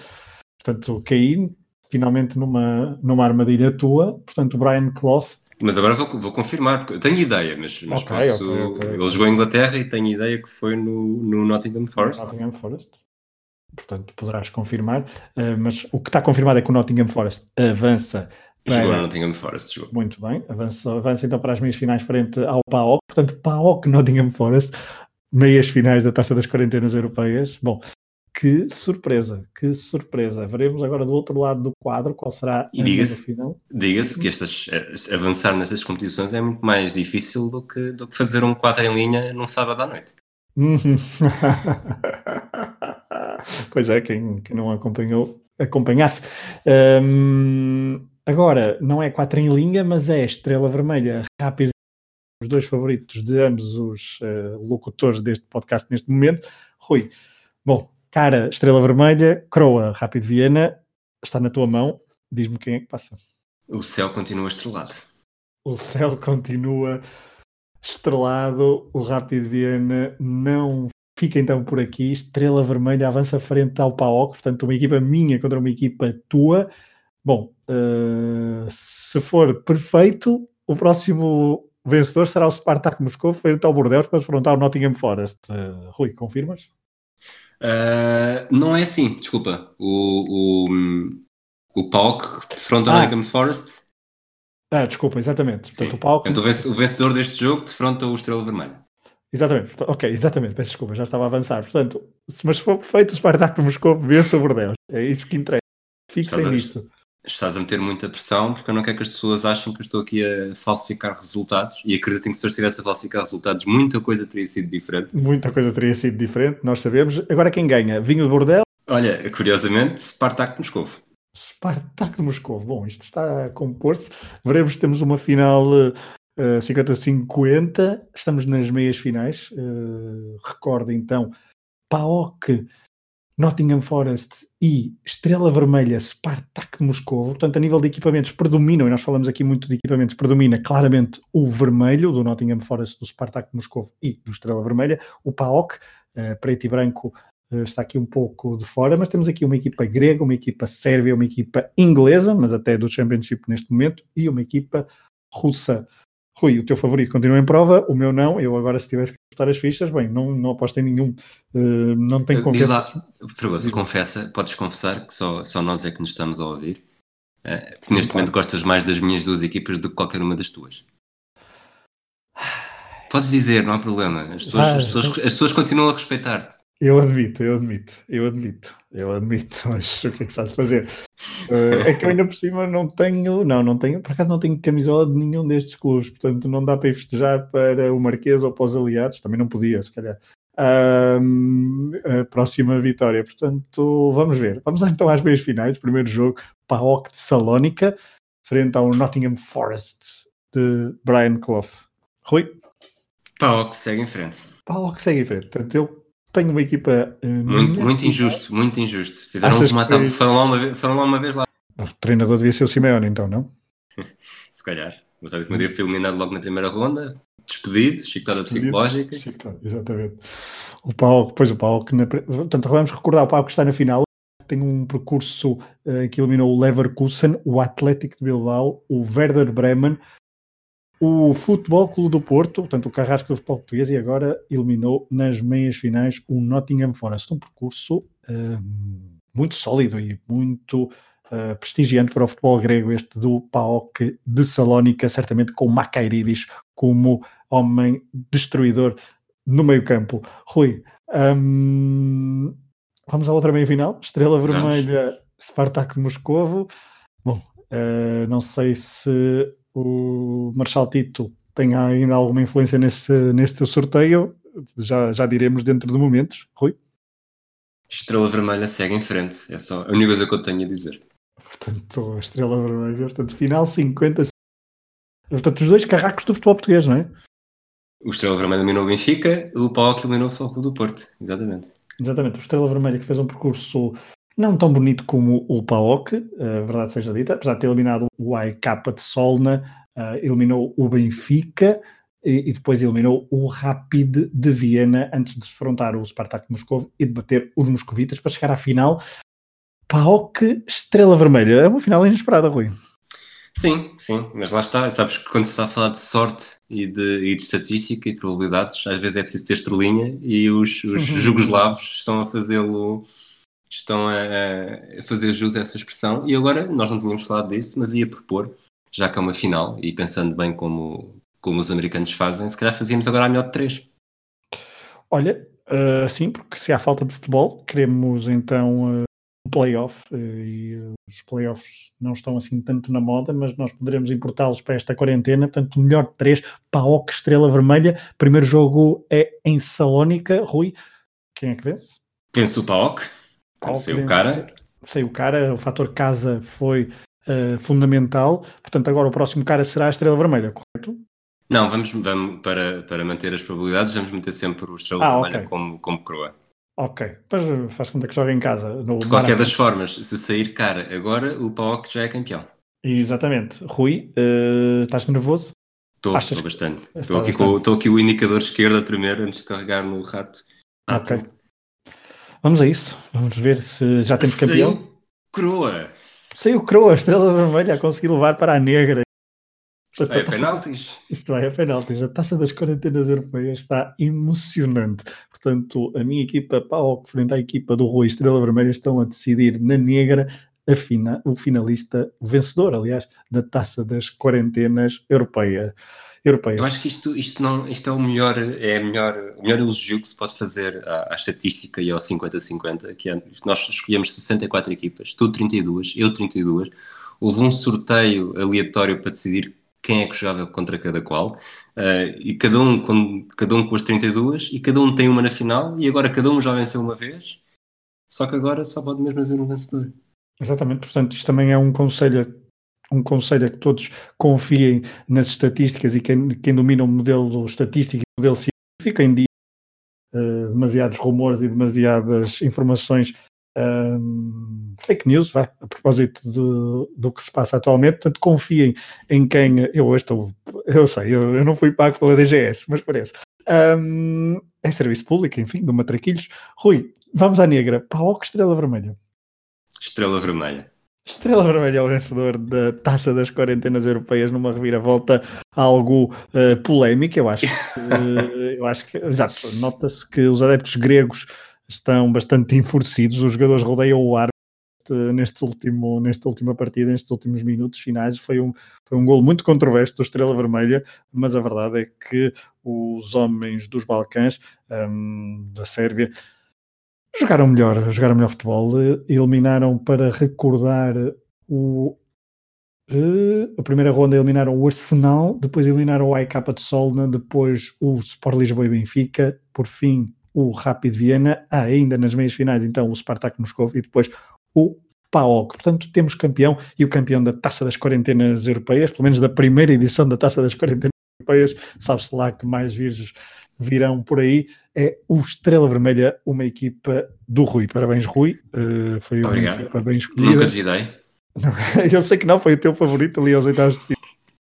Portanto, caí finalmente numa, numa armadilha tua. Portanto, o Brian Clough. Mas agora vou, vou confirmar, porque eu tenho ideia, mas, mas okay, posso. Okay, okay, ele jogou em Inglaterra e tenho ideia que foi no, no Nottingham Forest. Nottingham Forest. Portanto, poderás confirmar. Uh, mas o que está confirmado é que o Nottingham Forest avança. Para... Jogou no Nottingham Forest, jogou. Muito bem, avança, avança então para as meias finais frente ao PAOK. Portanto, PAOK Nottingham Forest, meias finais da Taça das Quarentenas Europeias. Bom, que surpresa, que surpresa. Veremos agora do outro lado do quadro qual será e diga-se, diga-se que estas, eh, avançar nestas competições é muito mais difícil do que, do que fazer um quadro em linha num sábado à noite. pois é, quem, quem, não acompanhou, acompanhasse. Agora, não é 4 em linha, mas é Estrela Vermelha, rápido, os dois favoritos de ambos os uh, locutores deste podcast neste momento. Rui, bom, Cara, Estrela Vermelha, Croa, Rápido Viena, está na tua mão. Diz-me quem é que passa. O céu continua estrelado. O céu continua estrelado. O Rápido Viena não fica então por aqui. Estrela Vermelha avança frente ao PAOC, portanto, uma equipa minha contra uma equipa tua. Bom, uh, se for perfeito, o próximo vencedor será o Spartak Moscou frente ao Bordeaux para enfrentar o Nottingham Forest. Uh, Rui, confirmas? Uh, não é assim, desculpa. O, o, o PAOK defronta ah. o Nottingham Forest. Ah, desculpa, exatamente. Portanto, o, PAOK... Portanto, o vencedor deste jogo defronta o Estrela Vermelha. Exatamente, ok, exatamente, peço desculpa, já estava a avançar. Portanto, mas se for perfeito, o Spartak de Moscou vence o Bordeaux. É isso que interessa. Fixem nisto estás a meter muita pressão porque eu não quero que as pessoas achem que eu estou aqui a falsificar resultados e acreditem que se eu estivesse a falsificar resultados muita coisa teria sido diferente. Muita coisa teria sido diferente, nós sabemos. Agora quem ganha? Vinho de Bordel? Olha, curiosamente, Spartak de Moscou. Spartak de Moscou. Bom, isto está a compor-se. Veremos temos uma final uh, eh, 50-50. Estamos nas meias finais. Uh, recordo então, PAOK Nottingham Forest e Estrela Vermelha, Spartak de Moscou. Portanto, a nível de equipamentos, predominam, e nós falamos aqui muito de equipamentos, predomina claramente o vermelho do Nottingham Forest, do Spartak de Moscou e do Estrela Vermelha. O PAOK, uh, preto e branco, uh, está aqui um pouco de fora, mas temos aqui uma equipa grega, uma equipa sérvia, uma equipa inglesa, mas até do Championship neste momento, e uma equipa russa. Rui, o teu favorito continua em prova, o meu não. Eu agora, se tivesse que apostar as fichas, bem, não, não aposto em nenhum. Uh, não tenho confiança. Fregoso, confessa, podes confessar que só, só nós é que nos estamos a ouvir. Uh, Sim, neste claro. momento gostas mais das minhas duas equipas do que qualquer uma das tuas. Podes dizer, não há problema. As pessoas, ah, as pessoas, então... as pessoas continuam a respeitar-te. Eu admito, eu admito, eu admito, eu admito, mas o que é que sabes fazer? Uh, é que eu ainda por cima não tenho, não, não tenho, por acaso não tenho camisola de nenhum destes clubes, portanto não dá para ir festejar para o Marquês ou para os aliados, também não podia, se calhar. a próxima vitória, portanto vamos ver. Vamos então às meias finais, primeiro jogo, PAOK de Salónica, frente ao Nottingham Forest de Brian Clough. Rui? PAOK segue em frente. PAOK segue em frente, portanto eu tenho uma equipa. Uh, muito, muito injusto, muito injusto. Fizeram matar, que... foram, lá uma vez, foram lá uma vez lá. O treinador devia ser o Simeone, então, não? Se calhar. O Atlético Madrid foi eliminado logo na primeira ronda, despedido, chicotada psicológica. Chicotada, exatamente. O Pau, depois o Pau, que na, portanto, vamos recordar o Pau que está na final, tem um percurso uh, que eliminou o Leverkusen, o Atlético de Bilbao, o Werder Bremen, o Futebol Clube do Porto, portanto o Carrasco do futebol português, e agora eliminou nas meias finais o Nottingham Forest. Um percurso uh, muito sólido e muito uh, prestigiante para o futebol grego, este do PAOK de Salónica, certamente com Makairidis como homem destruidor no meio campo. Rui, um, vamos à outra meia-final, Estrela Vermelha, Spartak de Moscovo. Bom, uh, não sei se o Marshal Tito tem ainda alguma influência nesse, nesse teu sorteio, já, já diremos dentro de momentos. Rui? Estrela Vermelha segue em frente, é só a única coisa que eu tenho a dizer. Portanto, a Estrela Vermelha, portanto, final 50. Portanto, os dois carracos do futebol português, não é? O Estrela Vermelha eliminou o Benfica, o Pau que eliminou o Futebol do Porto, exatamente. Exatamente, o Estrela Vermelha que fez um percurso não tão bonito como o PAOK, a verdade seja dita, apesar de ter eliminado o AEK de Solna, uh, eliminou o Benfica e, e, depois eliminou o Rapid de Viena antes de se defrontar o Spartak de Moscou e de bater os moscovitas para chegar à final. PAOK Estrela Vermelha, é uma final inesperada, Rui. Sim, sim, mas lá está, sabes que quando se está a falar de sorte e de, e de estatística e de probabilidades, às vezes é preciso ter estrelinha e os, os jugoslavos estão a fazê-lo estão a, a, fazer jus a essa expressão. E agora, nós não tínhamos falado disso, mas ia propor, já que é uma final, e pensando bem como, como os americanos fazem, se calhar fazíamos agora a melhor de três. Olha, uh, sim, porque se há falta de futebol, queremos então uh, um playoff, uh, e os playoffs não estão assim tanto na moda, mas nós poderemos importá-los para esta quarentena. Portanto, melhor de três, PAOK Estrela Vermelha. Primeiro jogo é em Salónica. Rui, quem é que vence? Vence o PAOK. Sei o cara. Sei o cara, o fator casa foi uh, fundamental. Portanto, agora o próximo cara será a Estrela Vermelha, correto? Não, vamos, vamos para, para manter as probabilidades, vamos meter sempre o Estrela ah, Vermelha okay. como, como coroa. Ok, depois faz conta que joga em casa. No de qualquer das formas, se sair cara agora, o PAOK já é campeão. Exatamente. Rui, uh, estás nervoso? Estou, estou bastante. Estou aqui, com, estou aqui o indicador esquerdo a tremer antes de carregar no rato. Ah, ok. Vamos a isso. Vamos ver se já temos Saiu campeão. Croa. Saiu Croa, estrela vermelha, a conseguir levar para a negra. Isto vai a penaltis. Isto vai a penaltis. A taça das quarentenas europeias está emocionante. Portanto, a minha equipa, PAOK, frente à equipa do Rui Estrela Vermelha, estão a decidir na negra fina, o finalista, o vencedor, aliás, da taça das quarentenas europeias europeias. Eu acho que isto, isto, não, isto é, o melhor, é melhor, o melhor elogio que se pode fazer à, à estatística e ao 50-50, que é, nós escolhemos 64 equipas, tu 32, eu 32, houve um sorteio aleatório para decidir quem é que jogava contra cada qual, uh, e cada um, com, cada um com as 32, e cada um tem uma na final, e agora cada um já venceu uma vez, só que agora só pode mesmo haver um vencedor. Exatamente, portanto, isto também é um conselho um conselho a que todos confiem nas estatísticas e quem, quem domina o modelo estatístico e o modelo científico, em dia uh, demasiados rumores e demasiadas informações um, fake news, vai, a propósito do que se passa atualmente. Portanto, confiem em quem. Eu hoje estou. Eu sei, eu, eu não fui pago pela DGS, mas parece. Um, é serviço público, enfim, do Matraquilhos. Rui, vamos à negra. Paok Estrela Vermelha. Estrela Vermelha. Estrela Vermelha é o vencedor da Taça das Quarentenas Europeias numa reviravolta algo uh, polémica, eu acho. Uh, eu acho que, exato, nota-se que os adeptos gregos estão bastante enfurecidos, os jogadores rodeiam o ar neste último, nesta última partida, nestes últimos minutos finais. Foi um, foi um gol muito controverso do Estrela Vermelha, mas a verdade é que os homens dos Balcãs, um, da Sérvia, jogaram melhor, jogaram melhor futebol, eliminaram para recordar o uh, a primeira ronda eliminaram o Arsenal, depois eliminaram o AEK de Solna, depois o Sport Lisboa e Benfica, por fim o Rapid Viena, ah, ainda nas meias finais então o Spartak Moscou e depois o PAOK. Portanto, temos campeão e o campeão da Taça das Quarentenas Europeias, pelo menos da primeira edição da Taça das Quarentenas Europeias, sabe-se lá que mais virgens virão por aí, é o Estrela Vermelha, uma equipa do Rui. Parabéns, Rui. Uh, foi uma Obrigado. equipa bem escolhida. Nunca duvidei. Eu sei que não, foi o teu favorito ali aos oitavos de final.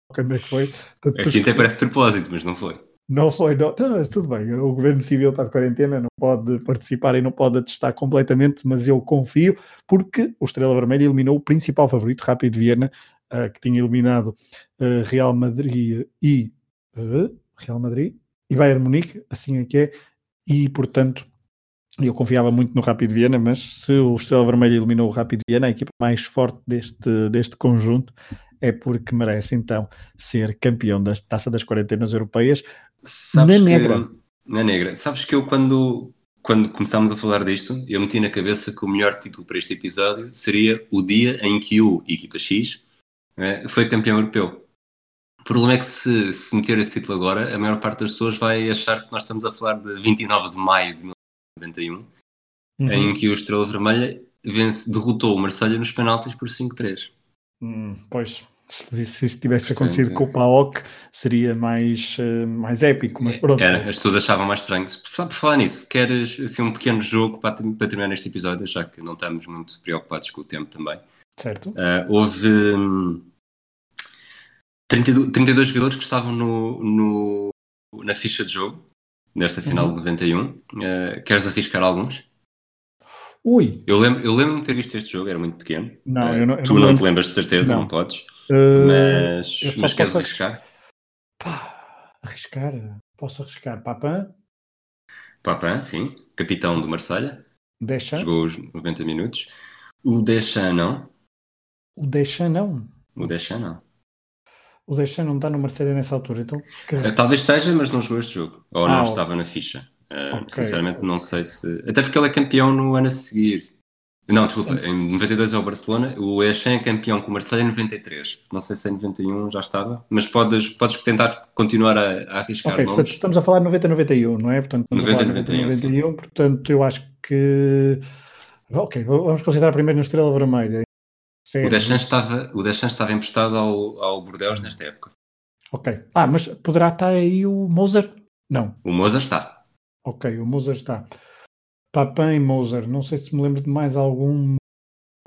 Quando é que foi? Portanto, assim até parece propósito, mas não foi. Não foi, não. não. tudo bem. O governo civil está de quarentena, não pode participar e não pode atestar completamente, mas eu confio, porque o Estrela Vermelha eliminou o principal favorito, Rápido Viena, que tinha eliminado uh, Real Madrid e. Uh, Real Madrid? e Bayern Munique, assim é que é, e portanto eu confiava muito no Rápido Viena, mas se o Estrela Vermelha eliminou o Rápido Viena, a equipa mais forte deste, deste conjunto, é porque merece então ser campeão da Taça das Quarentenas Europeias Sabes na que- negra. Na negra. Sabes que eu quando, quando começámos a falar disto, eu meti na cabeça que o melhor título para este episódio seria o dia em que o Equipa X eh, foi campeão europeu. O problema é que se, se meter esse título agora, a maior parte das pessoas vai achar que nós estamos a falar de 29 de maio de 1991, Uhum. em que o Estrela Vermelha vence, derrotou o Marselha nos penaltis por 5-3. Hum, pois, se, se isso tivesse acontecido com o PAOK, seria mais, eh, mais épico, mas pronto. Era, as pessoas achavam mais estranho. Por falar- por falar nisso, queres assim, um pequeno jogo para, para terminar neste episódio, já que não estamos muito preocupados com o tempo também. Certo? Ah, houve hum, 32, 32 jogadores que estavam no, no- na ficha de jogo nesta final Uhum. de 91. Ah, queres arriscar alguns? Ui, Eu lembro- eu lembro-me de ter visto este jogo, era muito pequeno. Não, Ah, eu não- eu tu não não, lembro. te lembras de certeza, Não. não, podes. eh, Mas, mas queres posso arriscar? pá, arriscar, posso arriscar. Papin, Papin, sim, capitão do Marselha, Deschamps, jogou os 90 minutos. O Deschamps não. O Deschamps não. O Deschamps não. O Deschamps não está no Marcelo nessa altura, então que- Eh, Talvez esteja, mas não jogou este jogo. Ou Ah, não ok. estava na ficha. Eh, Ok. Sinceramente, não sei se. Até porque ele é campeão no ano a seguir. Não, desculpa, em 92 é o Barcelona. O Echem é campeão com o Marseille em 93. Não sei se em 91 já estava, mas podes, podes tentar continuar a, a arriscar Ok, portanto estamos a falar de 90-91, não é? Portanto, estamos 90, a falar de 91, 91, portanto eu acho que. Ok, vamos considerar primeiro na Estrela Vermelha. O Sérgio. Deschamps estava, o Deschamps estava emprestado ao, ao Bordeaux nesta época. Ok. Ah, mas poderá estar aí o Moser? Não. O Moza está. Ok, o Moser está. Papin e Moser. Não sei se me lembro de mais algum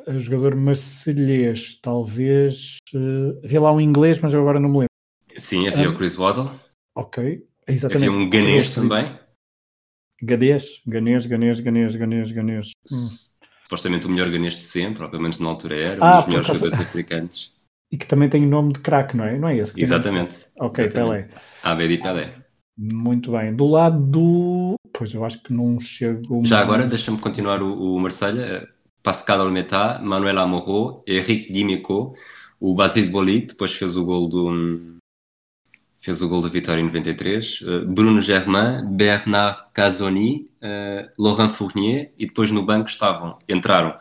eh, jogador marselhês. Talvez. eh, havia lá um inglês, mas eu agora não me lembro. Sim, havia Ah. o Chris Waddle. Ok. Exatamente. Havia um ganês também. Gadês, ganês, ganês, ganês, ganês, ganês. Hum. Supostamente o melhor ganês de sempre, ou pelo menos na altura era, Ah, um dos melhores causa- jogadores africanos. E que também tem nome de craque, não é? Não é esse? tem Exatamente. craque? Ok, Exatamente. Pelé. Abedi Pelé. Muito bem. Do lado do. Pois eu acho que não chego. Já mais- agora, deixa-me continuar o, o Marselha. Pascal Almeta, Manuel Amorô, Henrique Dimeco, o Basile Boli, depois fez o gol do fez o gol da vitória em 93, eh, Bruno Germain, Bernard Casoni, eh, Laurent Fournier e depois no banco estavam, entraram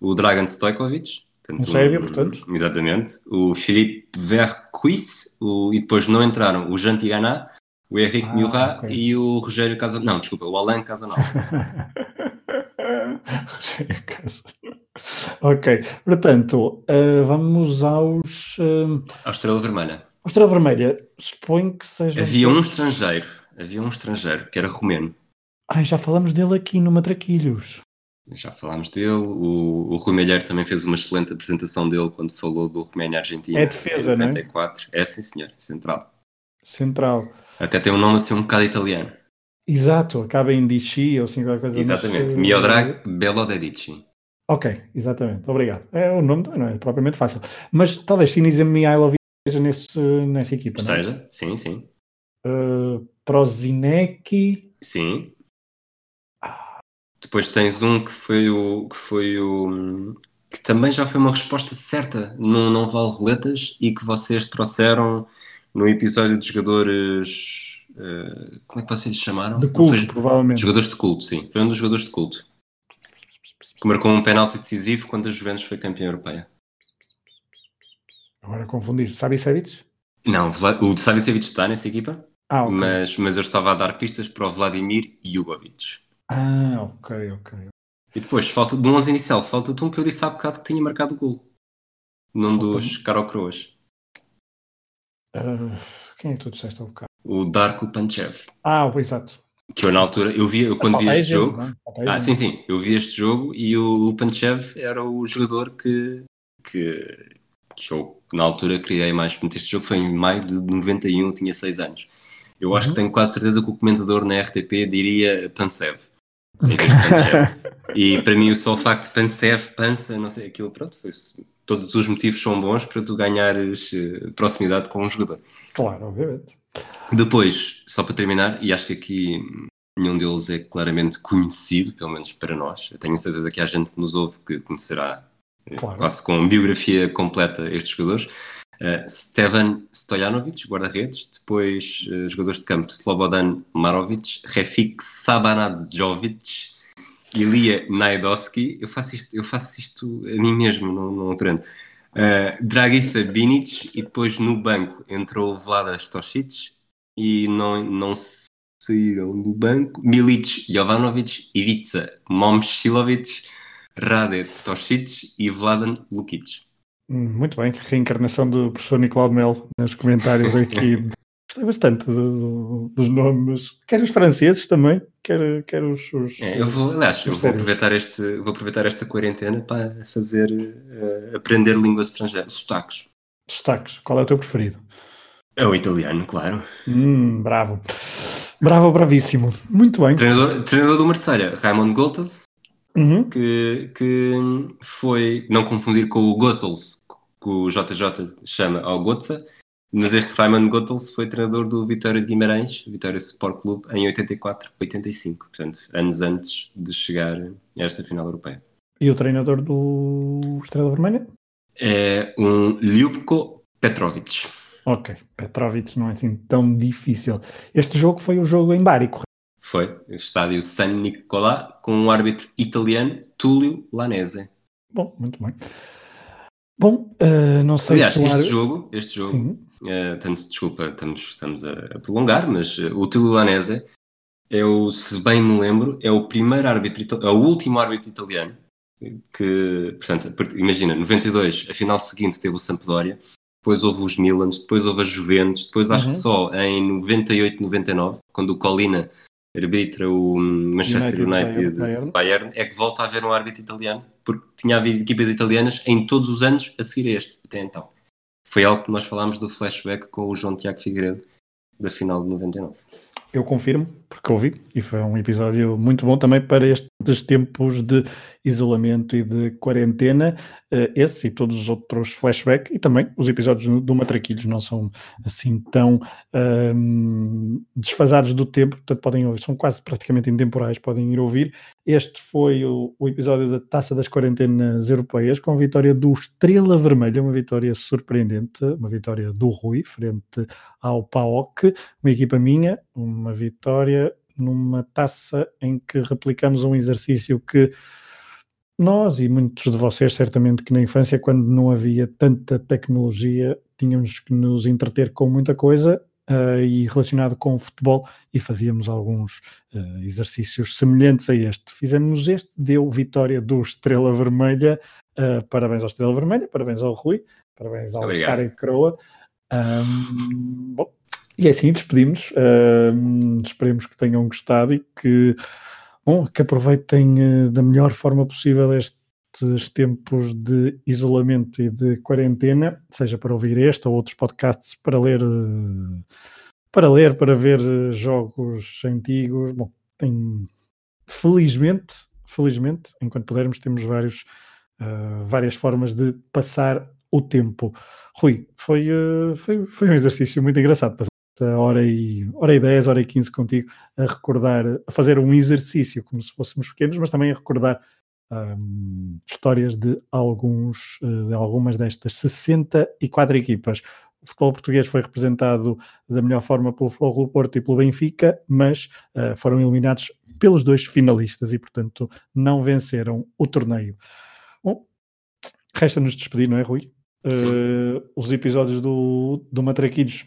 o Dragan Stojkovic, Um sérvio, portanto. Exatamente, o Philippe Vercuis, o, e depois não entraram o Jean Tigana, o Henrique Ah, Murat ok. e o Rogério Casanova, não, desculpa, o Alain Casanova. Rogério Castro. ok, portanto, eh, vamos aos. Uh, A Estrela Vermelha. Estrela Vermelha, suponho que seja. Havia um estrangeiro, havia um estrangeiro que era romeno. Ai, já falamos dele aqui no Matraquilhos. já falámos dele. O, o Rui Melheiro também fez uma excelente apresentação dele quando falou do Roménia-Argentina. É defesa, em 94. não é? É, sim, senhor. Central. Central. Até tem um nome assim um bocado italiano. Exato, acaba em Dici ou assim qualquer coisa. Exatamente. Mas, Miodrag Belodedici. Ok, exatamente. Obrigado. É, o nome não é propriamente fácil. Mas talvez Sinisa Mihailovic esteja nesse, nessa equipa, Esteja, não é? sim, sim. Uh, Prozinecki. Sim. Depois tens um que foi o que foi o que também já foi uma resposta certa no Não Vale Roletas e que vocês trouxeram no episódio de jogadores uh, como é que vocês chamaram? De culto, foi, provavelmente. Jogadores de culto, sim. Foi um dos jogadores de culto. Que marcou um penalti decisivo quando a Juventus foi campeã europeia. Agora confundir. Savicevic? Não, o Savicevic está nessa equipa. Ah, okay. mas, mas eu estava a dar pistas para o Vladimir Jugovic. Ah, ok, ok. E depois, falta, do 11 inicial, falta-te um que eu disse há bocado que tinha marcado o gol. Num dos Caro Croas. Uh, quem é que tu disseste há bocado? O Darko Panchev. Ah, exato. Que eu na altura, eu vi, eu quando vi este jogo. ah, sim, sim, eu vi este jogo e o, o Panchev era o jogador que, que, que eu na altura criei mais. Portanto, este jogo foi em maio de 91, eu tinha 6 anos. Eu acho uhum. que tenho quase certeza que o comentador na RTP diria Pansev. e para mim só o facto de Pansev, Pansa, não sei, aquilo, pronto, foi todos os motivos são bons para tu ganhares uh, proximidade com um jogador. Claro, obviamente. Depois, só para terminar, e acho que aqui nenhum deles é claramente conhecido, pelo menos para nós. Eu tenho certeza que há gente que nos ouve que conhecerá eh, claro. quase com biografia completa estes jogadores. Uh, Stevan Stojanovic, guarda-redes, depois uh, jogadores de campo Slobodan Marovic, Refik Sabanadjovic, Ilia Naidoski. Eu faço isto, eu faço isto a mim mesmo, não, não aprendo. Uh, Dragisa Binic e depois no banco entrou Vlada Stosic e não, não saíram do banco Milic Jovanovic, Ivica Momčilovic, Rade Tosic e Vladan Lukic. Muito bem, reencarnação do professor Nicolau Mel nos comentários aqui. Gostei bastante do, do, dos nomes, quer os franceses também, quer, quer os. os é, eu vou, aliás, eu vou aproveitar, este, vou aproveitar esta quarentena para fazer uh, aprender línguas estrangeiras, sotaques. Sotaques, qual é o teu preferido? É o italiano, claro. Hum, bravo. Bravo, bravíssimo. Muito bem. Treinador, treinador do Marselha, Raymond Goltels, uhum. que, que foi, não confundir com o Goethals, que o JJ chama ao Gotza, mas este Raymond Goethals foi treinador do Vitória de Guimarães, Vitória Sport Clube, em 84-85, portanto, anos antes de chegar a esta final europeia. E o treinador do Estrela Vermelha? É um Ljubko Petrovic. Ok, Petrovic não é assim tão difícil. Este jogo foi o jogo em Bari, correto? Foi, o estádio San Nicolà, com um árbitro italiano, Túlio Lanese. Bom, muito bem. Bom, uh, não sei Aliás, se este jogo, este jogo, uh, tanto, desculpa, estamos, estamos a prolongar, mas uh, o Túlio Lanese é o, se bem me lembro, é o primeiro árbitro, é o último árbitro italiano que, portanto, imagina, 92, a final seguinte teve o Sampdoria, depois houve os Milans, depois houve a Juventus, depois acho uhum. que só em 98, 99, quando o Colina arbitra o Manchester United, United Bayern. Bayern, é que volta a haver um árbitro italiano, porque tinha havido equipas italianas em todos os anos a seguir este, até então. Foi algo que nós falámos do flashback com o João Tiago Figueiredo da final de 99. Eu confirmo, porque ouvi, e foi um episódio muito bom também para estes tempos de isolamento e de quarentena. Uh, esse e todos os outros flashbacks, e também os episódios do Matraquilhos não são assim tão uh, desfasados do tempo, portanto podem ouvir, são quase praticamente intemporais, podem ir ouvir. Este foi o, o episódio da Taça das Quarentenas Europeias, com a vitória do Estrela Vermelha, uma vitória surpreendente, uma vitória do Rui, frente ao PAOK, uma equipa minha, uma vitória numa taça em que replicamos um exercício que nós e muitos de vocês, certamente que na infância, quando não havia tanta tecnologia, tínhamos que nos entreter com muita coisa uh, e relacionado com o futebol e fazíamos alguns uh, exercícios semelhantes a este. Fizemos este, deu vitória do Estrela Vermelha. Uh, parabéns ao Estrela Vermelha, parabéns ao Rui, parabéns ao Karen Croa. Um, bom, e é assim, despedimos. Uh, esperemos que tenham gostado e que Bom, que aproveitem da melhor forma possível estes tempos de isolamento e de quarentena, seja para ouvir este ou outros podcasts, para ler, para ler, para ver jogos antigos. Bom, tem felizmente, felizmente, enquanto pudermos, temos vários, uh, várias formas de passar o tempo. Rui, foi, uh, foi, foi um exercício muito engraçado hora e, hora e 10, hora e 15 contigo a recordar, a fazer um exercício como se fôssemos pequenos, mas também a recordar um, histórias de, alguns, uh, de algumas destas 64 equipas. O futebol português foi representado da melhor forma pelo Futebol Porto e pelo Benfica, mas uh, foram eliminados pelos dois finalistas e, portanto, não venceram o torneio. Bom, resta-nos despedir, não é, Rui? Uh, os episódios do, do Matraquilhos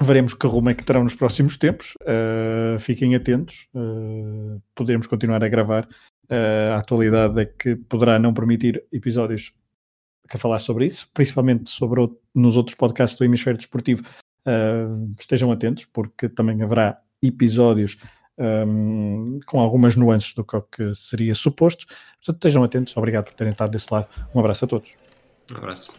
veremos que rumo é que terão nos próximos tempos. Uh, fiquem atentos, uh, poderemos continuar a gravar. Uh, a atualidade é que poderá não permitir episódios a falar sobre isso, principalmente sobre o, nos outros podcasts do Hemisfério Desportivo. estejam atentos, porque também haverá episódios um, com algumas nuances do que seria suposto. Portanto, estejam atentos. Obrigado por terem estado desse lado. Um abraço a todos. Um abraço.